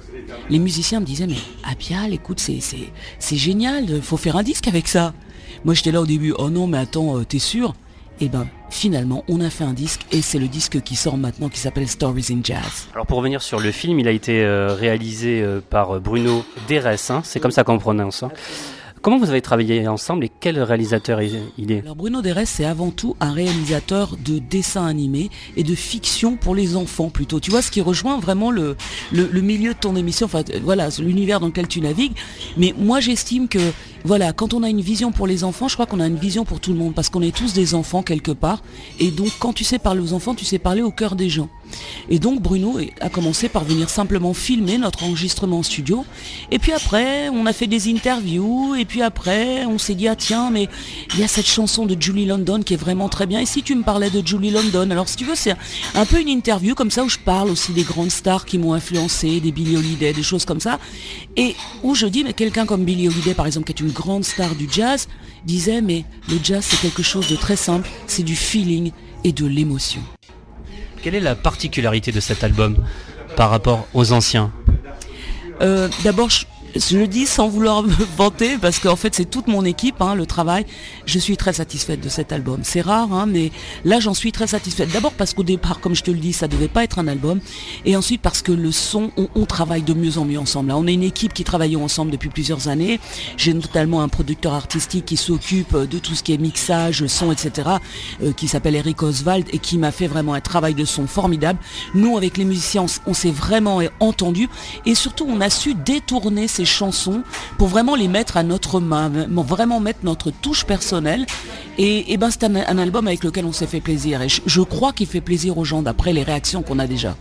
les musiciens me disaient, mais Apial, écoute, c'est, génial, faut faire un disque avec ça. Moi j'étais là au début, oh non mais attends, euh, t'es sûr? Et ben finalement on a fait un disque et c'est le disque qui sort maintenant qui s'appelle Stories in Jazz. Alors pour revenir sur le film, il a été euh, réalisé euh, par Bruno Deres, hein, c'est comme ça qu'on prononce. hein. Comment vous avez travaillé ensemble et quel réalisateur il est Alors Bruno Deres c'est avant tout un réalisateur de dessins animés et de fiction pour les enfants plutôt. Tu vois ce qui rejoint vraiment le, le, le milieu de ton émission, enfin euh, voilà, l'univers dans lequel tu navigues. Mais moi j'estime que voilà, quand on a une vision pour les enfants, je crois qu'on a une vision pour tout le monde parce qu'on est tous des enfants quelque part. Et donc quand tu sais parler aux enfants, tu sais parler au cœur des gens. Et donc Bruno a commencé par venir simplement filmer notre enregistrement en studio. Et puis après, on a fait des interviews. Et puis après, on s'est dit, ah tiens, mais il y a cette chanson de Julie London qui est vraiment très bien. Et si tu me parlais de Julie London? Alors si tu veux, c'est un peu une interview comme ça où je parle aussi des grandes stars qui m'ont influencé, des Billie Holiday, des choses comme ça. Et où je dis, mais quelqu'un comme Billie Holiday, par exemple, qui est une grande star du jazz, disait, mais le jazz, c'est quelque chose de très simple. C'est du feeling et de l'émotion. Quelle est la particularité de cet album par rapport aux anciens? Euh, D'abord, je, je le dis sans vouloir me vanter, parce qu'en fait, c'est toute mon équipe, hein, le travail. Je suis très satisfaite de cet album. C'est rare, hein, mais là, j'en suis très satisfaite. D'abord parce qu'au départ, comme je te le dis, ça devait pas être un album. Et ensuite parce que le son, on, travaille de mieux en mieux ensemble. Là, on est une équipe qui travaille ensemble depuis plusieurs années. J'ai notamment un producteur artistique qui s'occupe de tout ce qui est mixage, son, etc., euh, qui s'appelle Eric Oswald et qui m'a fait vraiment un travail de son formidable. Nous, avec les musiciens, on, on s'est vraiment entendu et surtout, on a su détourner ces chansons pour vraiment les mettre à notre main, vraiment- mettre notre touche personnelle. Et, ben, c'est un, album avec lequel on s'est fait plaisir et je crois qu'il fait plaisir aux gens d'après les réactions qu'on a déjà.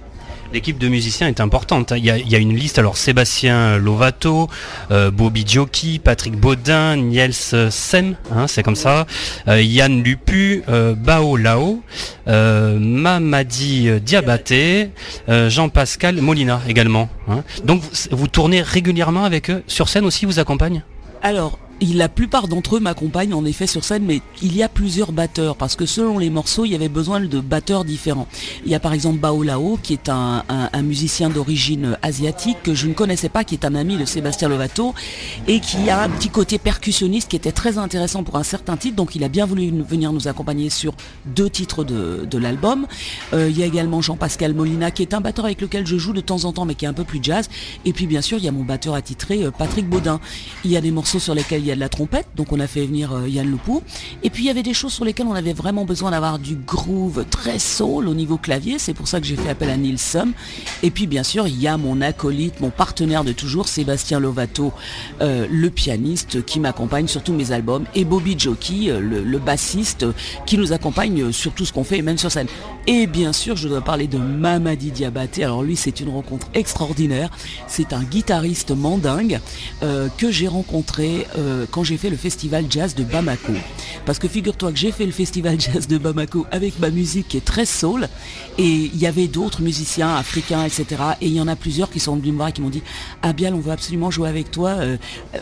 L'équipe de musiciens est importante. hein. Il y a, une liste, alors Sébastien Lovato, euh, Bobby Giochi, Patrick Baudin, Niels Sem, hein, c'est comme ça, euh, Yann Lupu, euh, Bao Lao, euh, Mamadi Diabaté, Jean-Pascal Molina également. hein. Donc vous, tournez régulièrement avec eux Sur scène aussi, vous accompagne Alors, la plupart d'entre eux m'accompagnent en effet sur scène, mais il y a plusieurs batteurs, parce que selon les morceaux, il y avait besoin de batteurs différents. Il y a par exemple Bao Lao, qui est un, musicien d'origine asiatique que je ne connaissais pas, qui est un ami de Sébastien Lovato, et qui a un petit côté percussionniste qui était très intéressant pour un certain titre, donc il a bien voulu venir nous accompagner sur deux titres de, de l'album. Euh, il y a également Jean-Pascal Molina, qui est un batteur avec lequel je joue de temps en temps, mais qui est un peu plus jazz. Et puis bien sûr, il y a mon batteur attitré, euh, Patrick Baudin. Il y a des morceaux sur lesquels il y a de la trompette, donc on a fait venir euh, Yann Loupou. Et puis il y avait des choses sur lesquelles on avait vraiment besoin d'avoir du groove très soul au niveau clavier. C'est pour ça que j'ai fait appel à Neil Sum. Et puis bien sûr, il y a mon acolyte, mon partenaire de toujours, Sébastien Lovato, euh, le pianiste qui m'accompagne sur tous mes albums, et Bobby Jockey, euh, le, bassiste, qui nous accompagne sur tout ce qu'on fait, et même sur scène. Et bien sûr, je dois parler de Mamadi Diabaté. Alors lui, c'est une rencontre extraordinaire. C'est un guitariste mandingue que j'ai rencontré quand j'ai fait le festival jazz de Bamako. Parce que figure-toi que j'ai fait le festival jazz de Bamako avec ma musique qui est très soul, et il y avait d'autres musiciens africains, etc. Et il y en a plusieurs qui sont venus me voir et qui m'ont dit Abial, on veut absolument jouer avec toi, euh,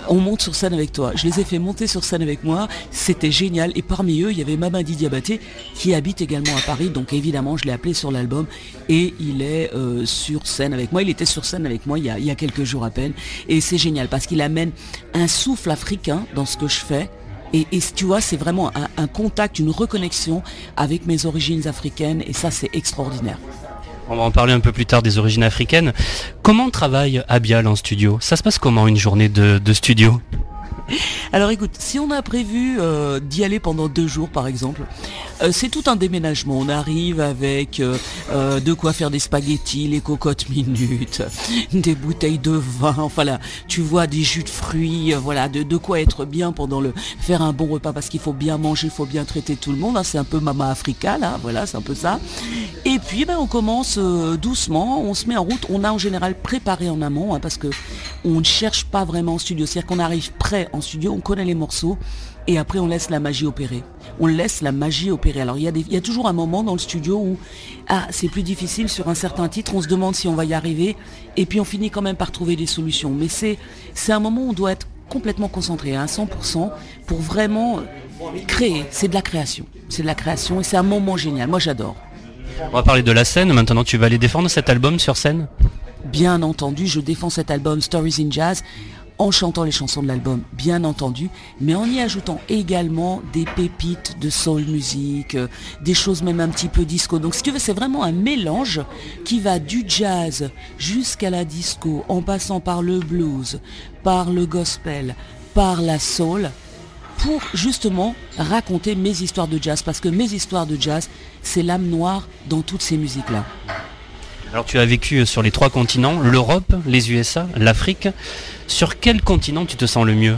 on monte sur scène avec toi. Je les ai fait monter sur scène avec moi, c'était génial. Et parmi eux, il y avait Mamadi Diabaté qui habite également à Paris, donc évidemment, je l'ai appelé sur l'album et il est euh, sur scène avec moi. Il était sur scène avec moi il il y a quelques jours à peine. Et c'est génial parce qu'il amène un souffle africain dans ce que je fais et, tu vois, c'est vraiment un, contact, une reconnexion avec mes origines africaines et ça, c'est extraordinaire. On va en parler un peu plus tard des origines africaines. Comment travaille Abial en studio? Ça se passe comment une journée de studio? alors écoute, si on a prévu euh, d'y aller pendant deux jours par exemple, euh, c'est tout un déménagement. On arrive avec euh, de quoi faire des spaghettis, les cocottes minutes, des bouteilles de vin, enfin là, tu vois des jus de fruits, voilà, de, quoi être bien pendant le faire un bon repas parce qu'il faut bien manger, il faut bien traiter tout le monde. Hein. c'est un peu Mama Africa là, voilà, c'est un peu ça. Et puis ben, on commence doucement, on se met en route. On a en général préparé en amont hein, parce que on ne cherche pas vraiment en studio, c'est-à-dire qu'on arrive prêt en studio, on connaît les morceaux et après on laisse la magie opérer. On laisse la magie opérer. Alors il y, a il y a toujours un moment dans le studio où ah, c'est plus difficile sur un certain titre, on se demande si on va y arriver et puis on finit quand même par trouver des solutions. Mais c'est, c'est un moment où on doit être complètement concentré à 100% pour vraiment créer. C'est de la création. C'est de la création et c'est un moment génial. Moi j'adore. On va parler de la scène. Maintenant tu vas aller défendre cet album sur scène? Bien entendu, je défends cet album Stories in Jazz en chantant les chansons de l'album, bien entendu, mais en y ajoutant également des pépites de soul music, euh, des choses même un petit peu disco. Donc si tu veux, c'est vraiment un mélange qui va du jazz jusqu'à la disco, en passant par le blues, par le gospel, par la soul, pour justement raconter mes histoires de jazz, parce que mes histoires de jazz, c'est l'âme noire dans toutes ces musiques-là. Alors tu as vécu sur les trois continents, l'Europe, les USA, l'Afrique. Sur quel continent tu te sens le mieux?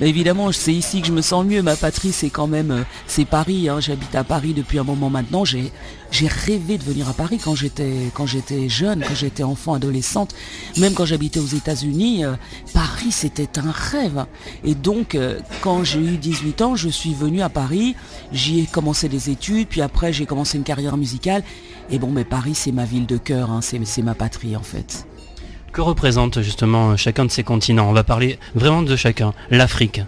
Évidemment, c'est ici que je me sens mieux. Ma patrie, c'est quand même, euh, c'est Paris. Hein. J'habite à Paris depuis un moment maintenant. J'ai, rêvé de venir à Paris quand j'étais, quand j'étais jeune, quand j'étais enfant, adolescente. Même quand j'habitais aux États-Unis, euh, Paris, c'était un rêve. Et donc, euh, quand j'ai eu 18 ans, je suis venu à Paris. J'y ai commencé des études, puis après, j'ai commencé une carrière musicale. Et bon, mais Paris, c'est ma ville de cœur. Hein. C'est, ma patrie, en fait. Que représente justement chacun de ces continents? On va parler vraiment de chacun. L'Afrique.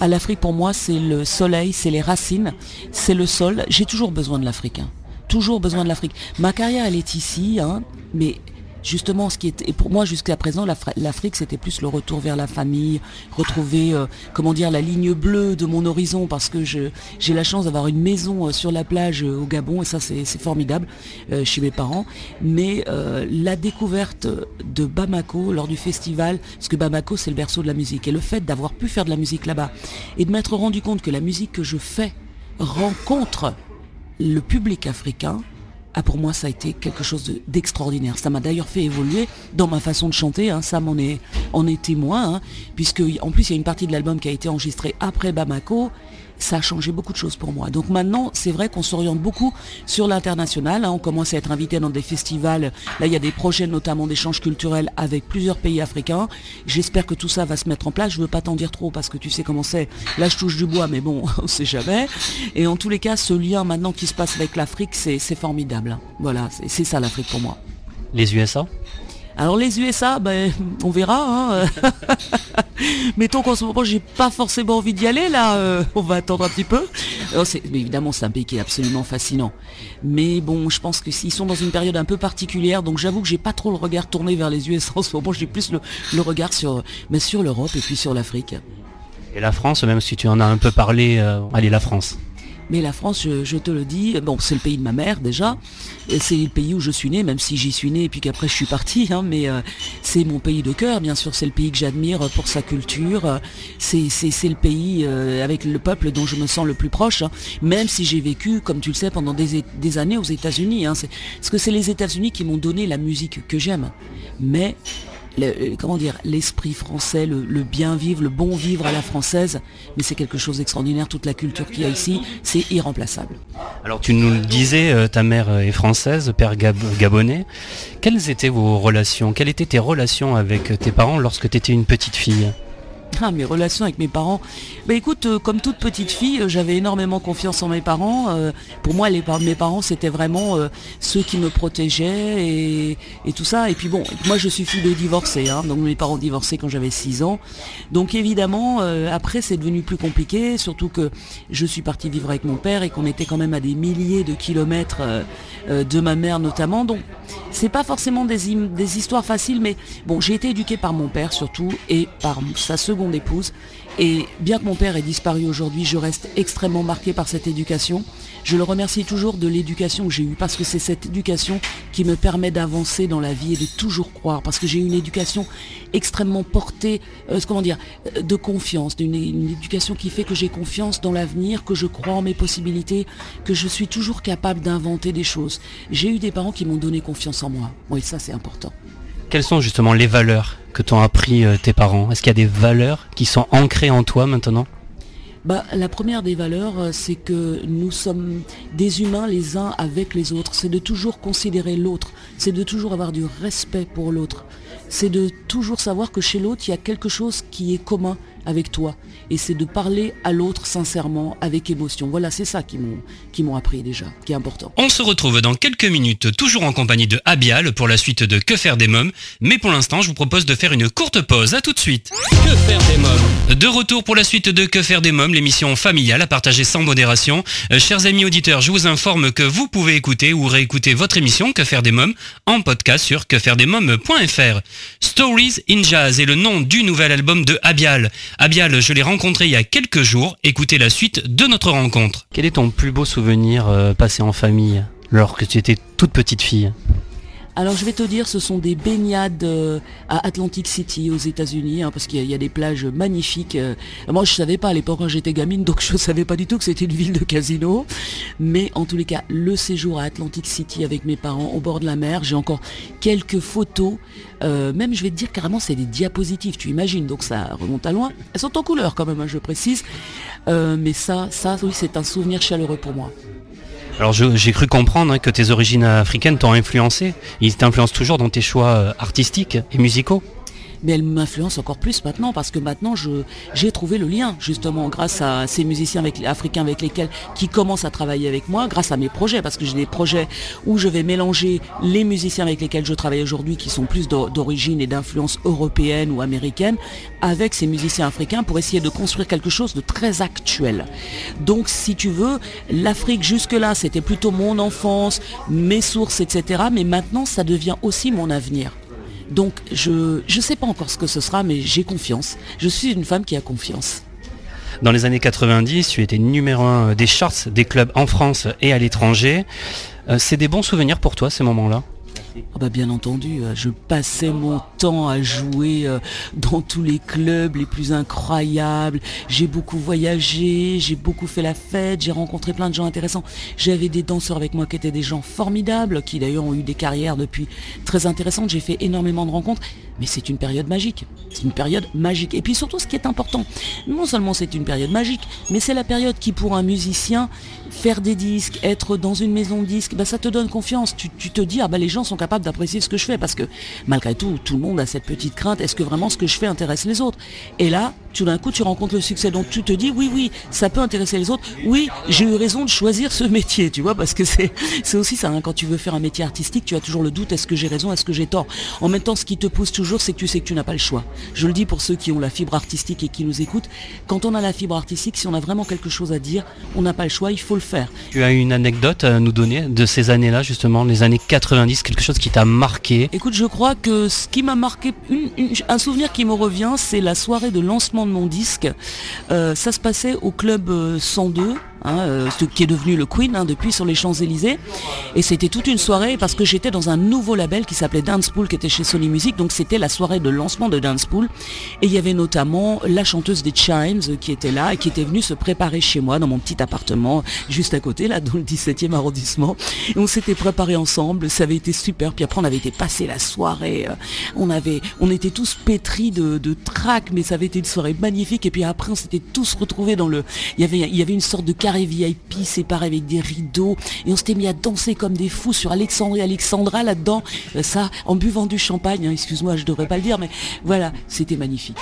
À l'Afrique, pour moi, c'est le soleil, c'est les racines, c'est le sol. J'ai toujours besoin de l'Afrique. Hein. Toujours besoin de l'Afrique. Ma carrière, elle est ici, hein, mais justement, ce qui et pour moi jusqu'à présent, l'Afrique, c'était plus le retour vers la famille, retrouver, euh, comment dire, la ligne bleue de mon horizon, parce que j'ai la chance d'avoir une maison euh, sur la plage euh, au Gabon, et ça, c'est formidable, chez mes parents. Mais la découverte de Bamako lors du festival, parce que Bamako, c'est le berceau de la musique, et le fait d'avoir pu faire de la musique là-bas, et de m'être rendu compte que la musique que je fais rencontre le public africain, ah, pour moi, ça a été quelque chose d'extraordinaire. ça m'a d'ailleurs fait évoluer dans ma façon de chanter. Hein. Ça m'en est, en est témoin, hein. puisque en plus, il y a une partie de l'album qui a été enregistrée après Bamako ça a changé beaucoup de choses pour moi. Donc maintenant, c'est vrai qu'on s'oriente beaucoup sur l'international. Hein. On commence à être invité dans des festivals. Là, il y a des projets notamment d'échanges culturels avec plusieurs pays africains. J'espère que tout ça va se mettre en place. Je ne veux pas t'en dire trop parce que tu sais comment c'est. Là, je touche du bois, mais bon, on ne sait jamais. Et en tous les cas, ce lien maintenant qui se passe avec l'Afrique, c'est formidable. Hein. Voilà, c'est ça l'Afrique pour moi. Les USA alors les USA, ben, on verra. Hein. Mettons qu'en ce moment, j'ai pas forcément envie d'y aller, là. Euh, on va attendre un petit peu. évidemment, c'est un pays qui est absolument fascinant. Mais bon, je pense que s'ils sont dans une période un peu particulière, donc j'avoue que j'ai pas trop le regard tourné vers les USA en ce moment. J'ai plus le, regard sur, mais sur l'Europe et puis sur l'Afrique. Et la France, même si tu en as un peu parlé, euh, allez, la France. Mais la France, je, te le dis, bon, c'est le pays de ma mère déjà, c'est le pays où je suis né, même si j'y suis né et puis qu'après je suis parti, hein, mais euh, c'est mon pays de cœur, bien sûr, c'est le pays que j'admire pour sa culture, c'est le pays euh, avec le peuple dont je me sens le plus proche, hein. même si j'ai vécu, comme tu le sais, pendant des, années aux États-Unis. Hein, parce que c'est les États-Unis qui m'ont donné la musique que j'aime. Mais le, comment dire, l'esprit français, le, bien vivre, le bon vivre à la française, mais c'est quelque chose d'extraordinaire. Toute la culture qu'il y a ici, c'est irremplaçable. Alors tu nous le disais, euh, ta mère est française, père gabonais. Quelles étaient vos relations Quelles étaient tes relations avec tes parents lorsque tu étais une petite fille? Ah, mes relations avec mes parents. Bah écoute, euh, comme toute petite fille, euh, j'avais énormément confiance en mes parents. Euh, pour moi, les, mes parents, c'était vraiment ceux qui me protégeaient et, tout ça. Et puis bon, moi je suis fille de divorcé, hein, donc mes parents divorcés quand j'avais 6 ans. Donc évidemment, après c'est devenu plus compliqué, surtout que je suis partie vivre avec mon père et qu'on était quand même à des milliers de kilomètres de ma mère notamment. Donc c'est pas forcément des, des histoires faciles, mais bon, j'ai été éduquée par mon père surtout et par sa seconde épouse. Et bien que mon père ait disparu aujourd'hui, je reste extrêmement marqué par cette éducation. Je le remercie toujours de l'éducation que j'ai eue parce que c'est cette éducation qui me permet d'avancer dans la vie et de toujours croire. Parce que j'ai une éducation extrêmement portée, euh, comment dire, euh, de confiance, une éducation qui fait que j'ai confiance dans l'avenir, que je crois en mes possibilités, que je suis toujours capable d'inventer des choses. J'ai eu des parents qui m'ont donné confiance en moi. Oui, ça c'est important. Quelles sont justement les valeurs que t'ont appris euh, tes parents? Est-ce qu'il y a des valeurs qui sont ancrées en toi maintenant? Bah, la première des valeurs, euh, c'est que nous sommes des humains les uns avec les autres. C'est de toujours considérer l'autre. C'est de toujours avoir du respect pour l'autre. C'est de toujours savoir que chez l'autre, il y a quelque chose qui est commun avec toi. Et c'est de parler à l'autre sincèrement, avec émotion. Voilà, c'est ça qui m'ont, qui m'ont appris déjà, qui est important. On se retrouve dans quelques minutes, toujours en compagnie de Abial pour la suite de Que faire des mômes. Mais pour l'instant, je vous propose de faire une courte pause. À tout de suite. Que faire des mômes? De retour pour la suite de Que faire des mômes, l'émission familiale à partager sans modération. Euh, chers amis auditeurs, je vous informe que vous pouvez écouter ou réécouter votre émission Que faire des mômes en podcast sur quefairedesmômes.fr. Stories in Jazz est le nom du nouvel album de Abial. Abial, je l'ai rencontré il y a quelques jours. Écoutez la suite de notre rencontre. Quel est ton plus beau souvenir euh, passé en famille lorsque tu étais toute petite fille? Alors je vais te dire, ce sont des baignades euh, à Atlantic City aux États-Unis, hein, parce qu'il y, a des plages magnifiques. Euh. moi je savais pas à l'époque quand j'étais gamine, donc je savais pas du tout que c'était une ville de casino. Mais en tous les cas, le séjour à Atlantic City avec mes parents au bord de la mer, j'ai encore quelques photos. Euh, même je vais te dire carrément c'est des diapositives, tu imagines, donc ça remonte à loin. Elles sont en couleur quand même, hein, je précise. mais ça, ça oui, c'est un souvenir chaleureux pour moi. Alors j'ai cru comprendre hein, que tes origines africaines t'ont influencé. Ils t'influencent toujours dans tes choix euh, artistiques et musicaux mais elle m'influence encore plus maintenant parce que maintenant j'ai trouvé le lien justement grâce à ces musiciens africains avec lesquels qui commencent à travailler avec moi, grâce à mes projets parce que j'ai des projets où je vais mélanger les musiciens avec lesquels je travaille aujourd'hui qui sont plus d'origine et d'influence européenne ou américaine avec ces musiciens africains pour essayer de construire quelque chose de très actuel. Donc si tu veux, l'Afrique jusque-là c'était plutôt mon enfance, mes sources, etc. Mais maintenant ça devient aussi mon avenir. Donc je ne sais pas encore ce que ce sera, mais j'ai confiance. Je suis une femme qui a confiance. Dans les années 90, tu étais numéro un des charts des clubs en France et à l'étranger. Euh, c'est des bons souvenirs pour toi ces moments-là? Ah bah bien entendu, euh, je passais mon temps à jouer euh, dans tous les clubs les plus incroyables. J'ai beaucoup voyagé, j'ai beaucoup fait la fête, j'ai rencontré plein de gens intéressants. J'avais des danseurs avec moi qui étaient des gens formidables, qui d'ailleurs ont eu des carrières depuis très intéressantes. J'ai fait énormément de rencontres, mais c'est une période magique. C'est une période magique. Et puis surtout, ce qui est important, non seulement c'est une période magique, mais c'est la période qui, pour un musicien, faire des disques, être dans une maison de disques, bah, ça te donne confiance. Tu, te dis, ah bah les gens sont capables d'apprécier ce que je fais, parce que malgré tout, tout le monde a cette petite crainte, est-ce que vraiment ce que je fais intéresse les autres? Et là, tout d'un coup, tu rencontres le succès. Donc tu te dis, oui, oui, ça peut intéresser les autres. Oui, j'ai eu raison de choisir ce métier, tu vois, parce que c'est, aussi ça. Hein. quand tu veux faire un métier artistique, tu as toujours le doute, est-ce que j'ai raison, est-ce que j'ai tort? En même temps, ce qui te pousse toujours, c'est que tu sais que tu n'as pas le choix. Je le dis pour ceux qui ont la fibre artistique et qui nous écoutent. Quand on a la fibre artistique, si on a vraiment quelque chose à dire, on n'a pas le choix, il faut le faire. Tu as une anecdote à nous donner de ces années-là, justement, les années 90, quelque chose qui t'a marqué? Écoute, je crois que ce qui m'a marqué, un souvenir qui me revient, c'est la soirée de lancement de mon disque. Euh, ça se passait au club 102 euh, hein, euh, qui est devenu le Queen hein, depuis sur les Champs-Élysées. Et c'était toute une soirée parce que j'étais dans un nouveau label qui s'appelait Dancepool qui était chez Sony Music. Donc c'était la soirée de lancement de Dancepool. Et il y avait notamment la chanteuse des Chimes euh, qui était là et qui était venue se préparer chez moi dans mon petit appartement juste à côté, là, dans le 17e arrondissement. Et on s'était préparé ensemble, ça avait été super. Puis après on avait été passer la soirée. euh, On avait, on était tous pétris de, de trac, mais ça avait été une soirée magnifique. Et puis après on s'était tous retrouvés dans le, il y avait, il y avait une sorte de carré VIP séparé avec des rideaux. Et on s'était mis à danser comme des fous sur Alexandrie Alexandra là-dedans. Euh, Ça, en buvant du champagne, hein, excuse-moi, je devrais pas le dire, mais voilà, c'était magnifique.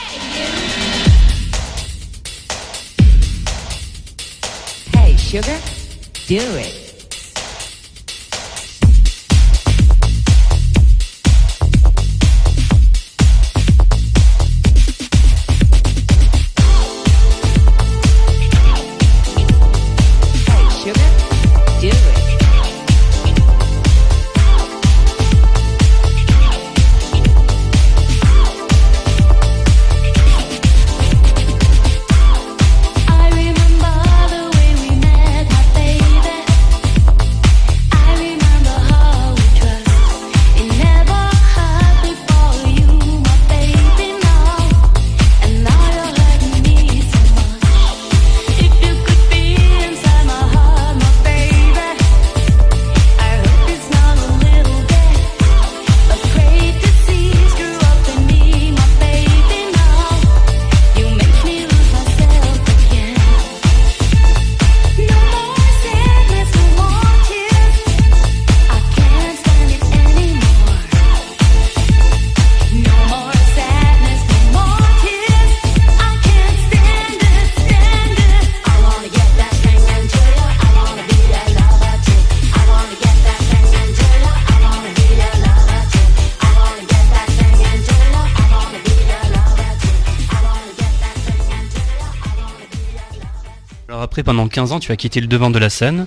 Pendant 15 ans, tu as quitté le devant de la scène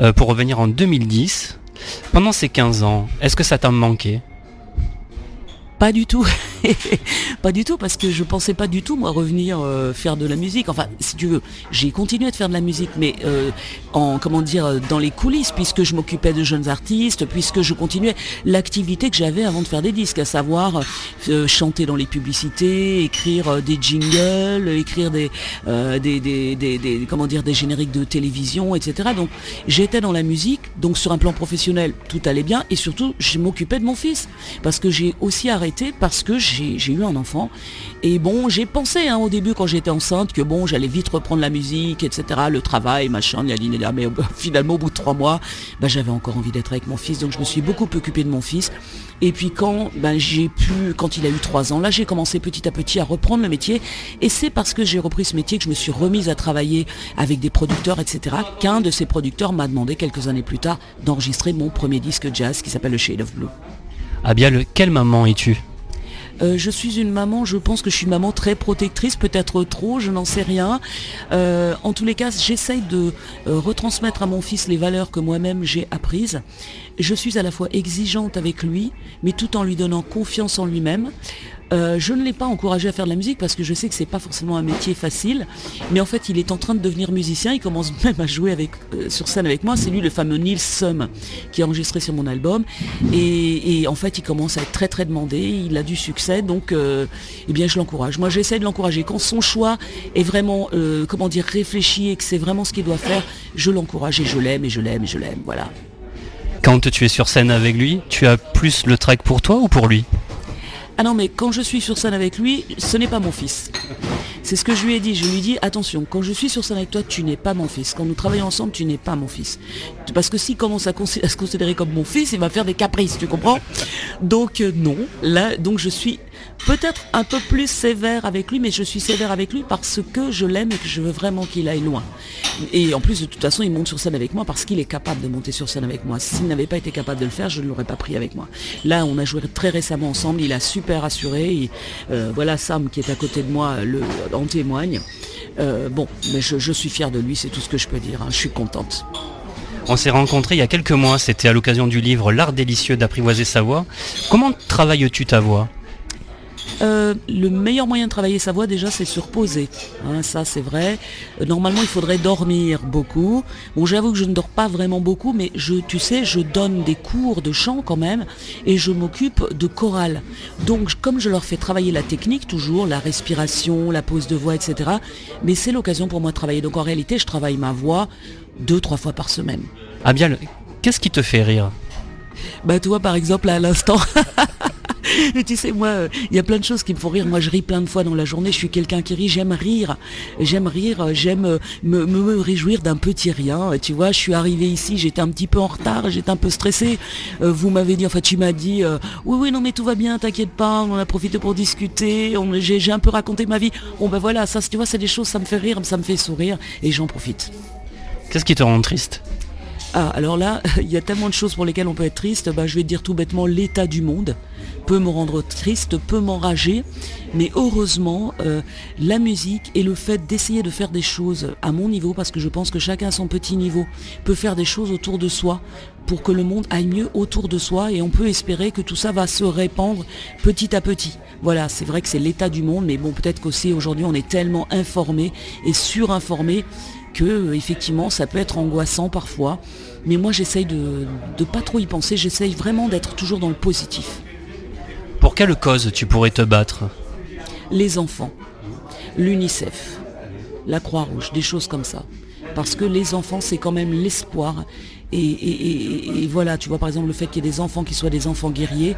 euh, pour revenir en 2010. Pendant ces 15 ans, est-ce que ça t'a manqué? Pas du tout. pas du tout, parce que je pensais pas du tout, moi, revenir euh, faire de la musique. Enfin, si tu veux, j'ai continué de faire de la musique, mais euh, en, comment dire, euh, dans les coulisses, puisque je m'occupais de jeunes artistes, puisque je continuais l'activité que j'avais avant de faire des disques, à savoir chanter dans les publicités, écrire des jingles, écrire des, des, des- des- comment dire, des génériques de télévision, etc. Donc, j'étais dans la musique, donc sur un plan professionnel, tout allait bien, et surtout, je m'occupais de mon fils, parce que j'ai aussi arrêté parce que j'ai j'ai eu un enfant. Et bon, j'ai pensé hein, au début quand j'étais enceinte que bon, j'allais vite reprendre la musique, etc., le travail, machin, la ligne là. Mais finalement, au bout de trois mois, bah, j'avais encore envie d'être avec mon fils, donc je me suis beaucoup occupée de mon fils. Et puis quand ben, j'ai pu, quand il a eu trois ans, là j'ai commencé petit à petit à reprendre le métier. Et c'est parce que j'ai repris ce métier que je me suis remise à travailler avec des producteurs, etc. Qu'un de ces producteurs m'a demandé quelques années plus tard d'enregistrer mon premier disque jazz qui s'appelle Le Shade of Blue. Abial, quelle maman es-tu? Euh, je suis une maman, je pense que je suis une maman très protectrice, peut-être trop, je n'en sais rien. Euh, en tous les cas, j'essaye de euh, retransmettre à mon fils les valeurs que moi-même j'ai apprises. Je suis à la fois exigeante avec lui, mais tout en lui donnant confiance en lui-même. Euh, je ne l'ai pas encouragé à faire de la musique parce que je sais que c'est pas forcément un métier facile, mais en fait il est en train de devenir musicien, il commence même à jouer euh, sur scène avec moi, c'est lui le fameux Neil Sum qui est enregistré sur mon album. Et, et en fait il commence à être très très demandé, il a du succès. Donc euh, eh bien je l'encourage. Moi j'essaie de l'encourager. Quand son choix est vraiment euh, comment dire réfléchi et que c'est vraiment ce qu'il doit faire, je l'encourage et je l'aime et je l'aime et je l'aime, voilà. Quand tu es sur scène avec lui, tu as plus le track pour toi ou pour lui? Ah non, mais quand je suis sur scène avec lui, ce n'est pas mon fils. C'est ce que je lui ai dit. Je lui ai dit, attention, quand je suis sur scène avec toi, tu n'es pas mon fils. Quand nous travaillons ensemble, tu n'es pas mon fils. Parce que s'il commence à, se considérer comme mon fils, il va faire des caprices, tu comprends? Donc euh, non, là, donc je suis peut-être un peu plus sévère avec lui, mais je suis sévère avec lui parce que je l'aime et que je veux vraiment qu'il aille loin. Et en plus, de toute façon, il monte sur scène avec moi parce qu'il est capable de monter sur scène avec moi. S'il n'avait pas été capable de le faire, je ne l'aurais pas pris avec moi. Là, on a joué très récemment ensemble, il a super assuré. Euh, voilà Sam qui est à côté de moi en témoigne. Euh, bon, mais je, suis fière de lui, c'est tout ce que je peux dire. hein. Je suis contente. On s'est rencontrés il y a quelques mois, c'était à l'occasion du livre L'art délicieux d'apprivoiser sa voix. Comment travailles-tu ta voix? Euh, le meilleur moyen de travailler sa voix déjà c'est se reposer. Hein, ça c'est vrai. Euh, Normalement il faudrait dormir beaucoup. Bon j'avoue que je ne dors pas vraiment beaucoup mais je, tu sais, je donne des cours de chant quand même et je m'occupe de chorale. Donc comme je leur fais travailler la technique toujours, la respiration, la pose de voix, etc. Mais c'est l'occasion pour moi de travailler. Donc en réalité je travaille ma voix deux, trois fois par semaine. Abial, qu'est-ce qui te fait rire? Bah toi par exemple là, à l'instant. Et tu sais, moi, euh, il y a plein de choses qui me font rire. Moi, je ris plein de fois dans la journée. Je suis quelqu'un qui rit. J'aime rire. J'aime rire. euh, J'aime euh, me, me- me réjouir d'un petit rien. Et Tu vois, je suis arrivée ici. J'étais un petit peu en retard. J'étais un peu stressée. Euh, vous m'avez dit, enfin, tu m'as dit, euh, oui, oui, non, mais tout va bien. T'inquiète pas. On en a profité pour discuter. J'ai j'ai un peu raconté ma vie. Bon, ben voilà, ça, tu vois, c'est des choses, ça me fait rire, ça me fait sourire. Et j'en profite. Qu'est-ce qui te rend triste? Ah, alors là, il y a tellement de choses pour lesquelles on peut être triste. Bah, je vais te dire tout bêtement, l'état du monde peut me rendre triste, peut m'enrager. Mais heureusement, euh, la musique et le fait d'essayer de faire des choses à mon niveau, parce que je pense que chacun à son petit niveau peut faire des choses autour de soi pour que le monde aille mieux autour de soi et on peut espérer que tout ça va se répandre petit à petit. Voilà, c'est vrai que c'est l'état du monde, mais bon, peut-être qu'aussi aujourd'hui on est tellement informé et surinformé que euh, effectivement ça peut être angoissant parfois. Mais moi j'essaye de ne pas trop y penser, j'essaye vraiment d'être toujours dans le positif. Pour quelle cause tu pourrais te battre Les enfants, l'UNICEF, la Croix-Rouge, des choses comme ça. Parce que les enfants, c'est quand même l'espoir. Et, voilà, tu vois par exemple le fait qu'il y ait des enfants qui soient des enfants guerriers,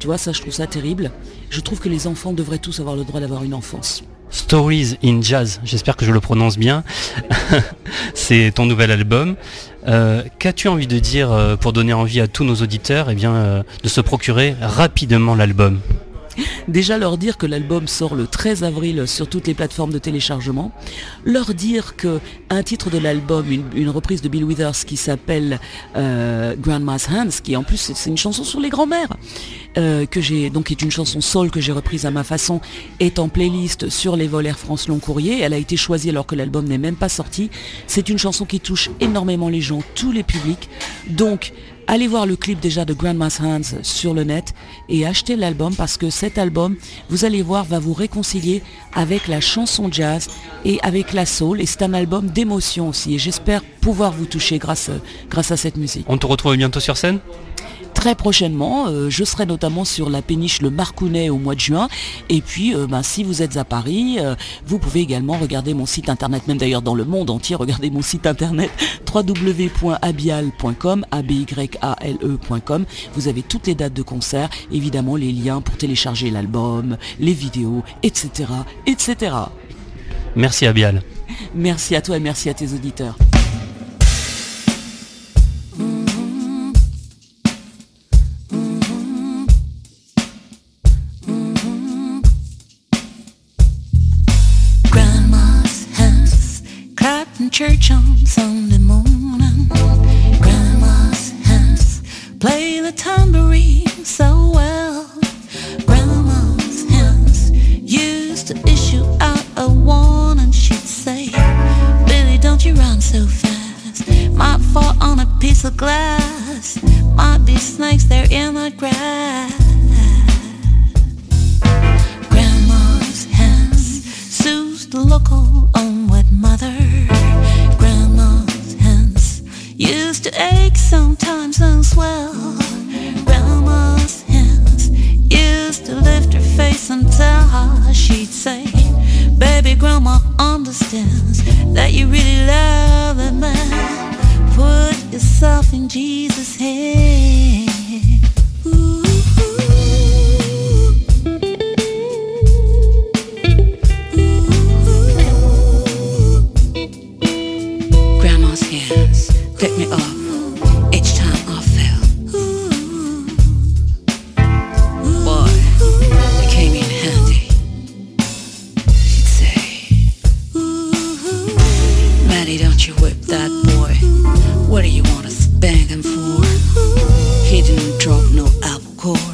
tu vois, ça je trouve ça terrible. Je trouve que les enfants devraient tous avoir le droit d'avoir une enfance. Stories in Jazz, j'espère que je le prononce bien. C'est ton nouvel album. Euh, Qu'as-tu envie de dire euh, pour donner envie à tous nos auditeurs eh bien, euh, de se procurer rapidement l'album? Déjà leur dire que l'album sort le 13 avril sur toutes les plateformes de téléchargement. Leur dire que un titre de l'album, une, reprise de Bill Withers qui s'appelle euh, Grandma's Hands, qui en plus c'est c'est une chanson sur les grands-mères, euh, que j'ai donc est une chanson soul que j'ai reprise à ma façon, est en playlist sur les vols Air France Long Courrier. Elle a été choisie alors que l'album n'est même pas sorti. C'est une chanson qui touche énormément les gens, tous les publics. Donc Allez voir le clip déjà de Grandma's Hands sur le net et achetez l'album parce que cet album, vous allez voir, va vous réconcilier avec la chanson jazz et avec la soul. Et c'est un album d'émotion aussi. Et j'espère pouvoir vous toucher grâce, à cette musique. On te retrouve bientôt sur scène? Très prochainement, euh, je serai notamment sur la péniche Le Marcounet au mois de juin. Et puis, euh, ben, si vous êtes à Paris, euh, vous pouvez également regarder mon site internet, même d'ailleurs dans le monde entier, regardez mon site internet www.abial.com, a b y a l e.com. Vous avez toutes les dates de concert, évidemment les liens pour télécharger l'album, les vidéos, etc., etc. Merci Abial. Merci à toi et merci à tes auditeurs. Maddie, don't you whip that boy. What do you want to spank him for? He didn't drop no apple core.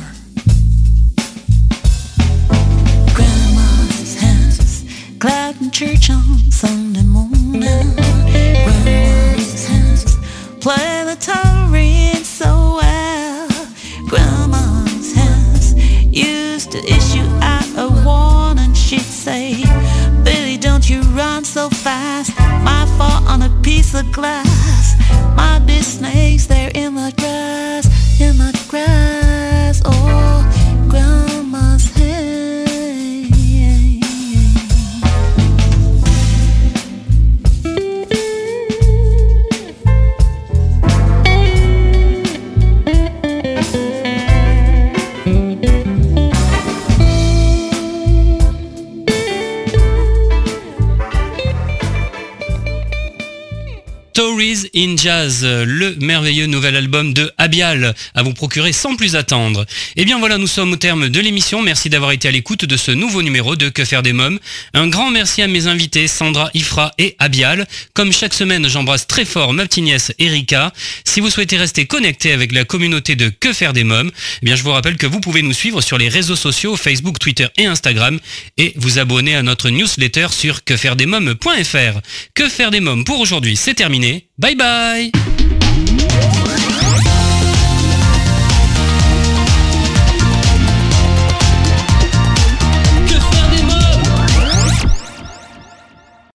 Nouvel album de Abial, à vous procurer sans plus attendre. Et bien voilà, nous sommes au terme de l'émission. Merci d'avoir été à l'écoute de ce nouveau numéro de Que faire des mômes. Un grand merci à mes invités, Sandra, Ifra et Abial. Comme chaque semaine, j'embrasse très fort ma petite nièce Erika. Si vous souhaitez rester connecté avec la communauté de Que faire des mômes, eh bien je vous rappelle que vous pouvez nous suivre sur les réseaux sociaux Facebook, Twitter et Instagram et vous abonner à notre newsletter sur quefairedesmômes.fr. Que faire des mômes pour aujourd'hui, c'est terminé. Bye bye Yeah.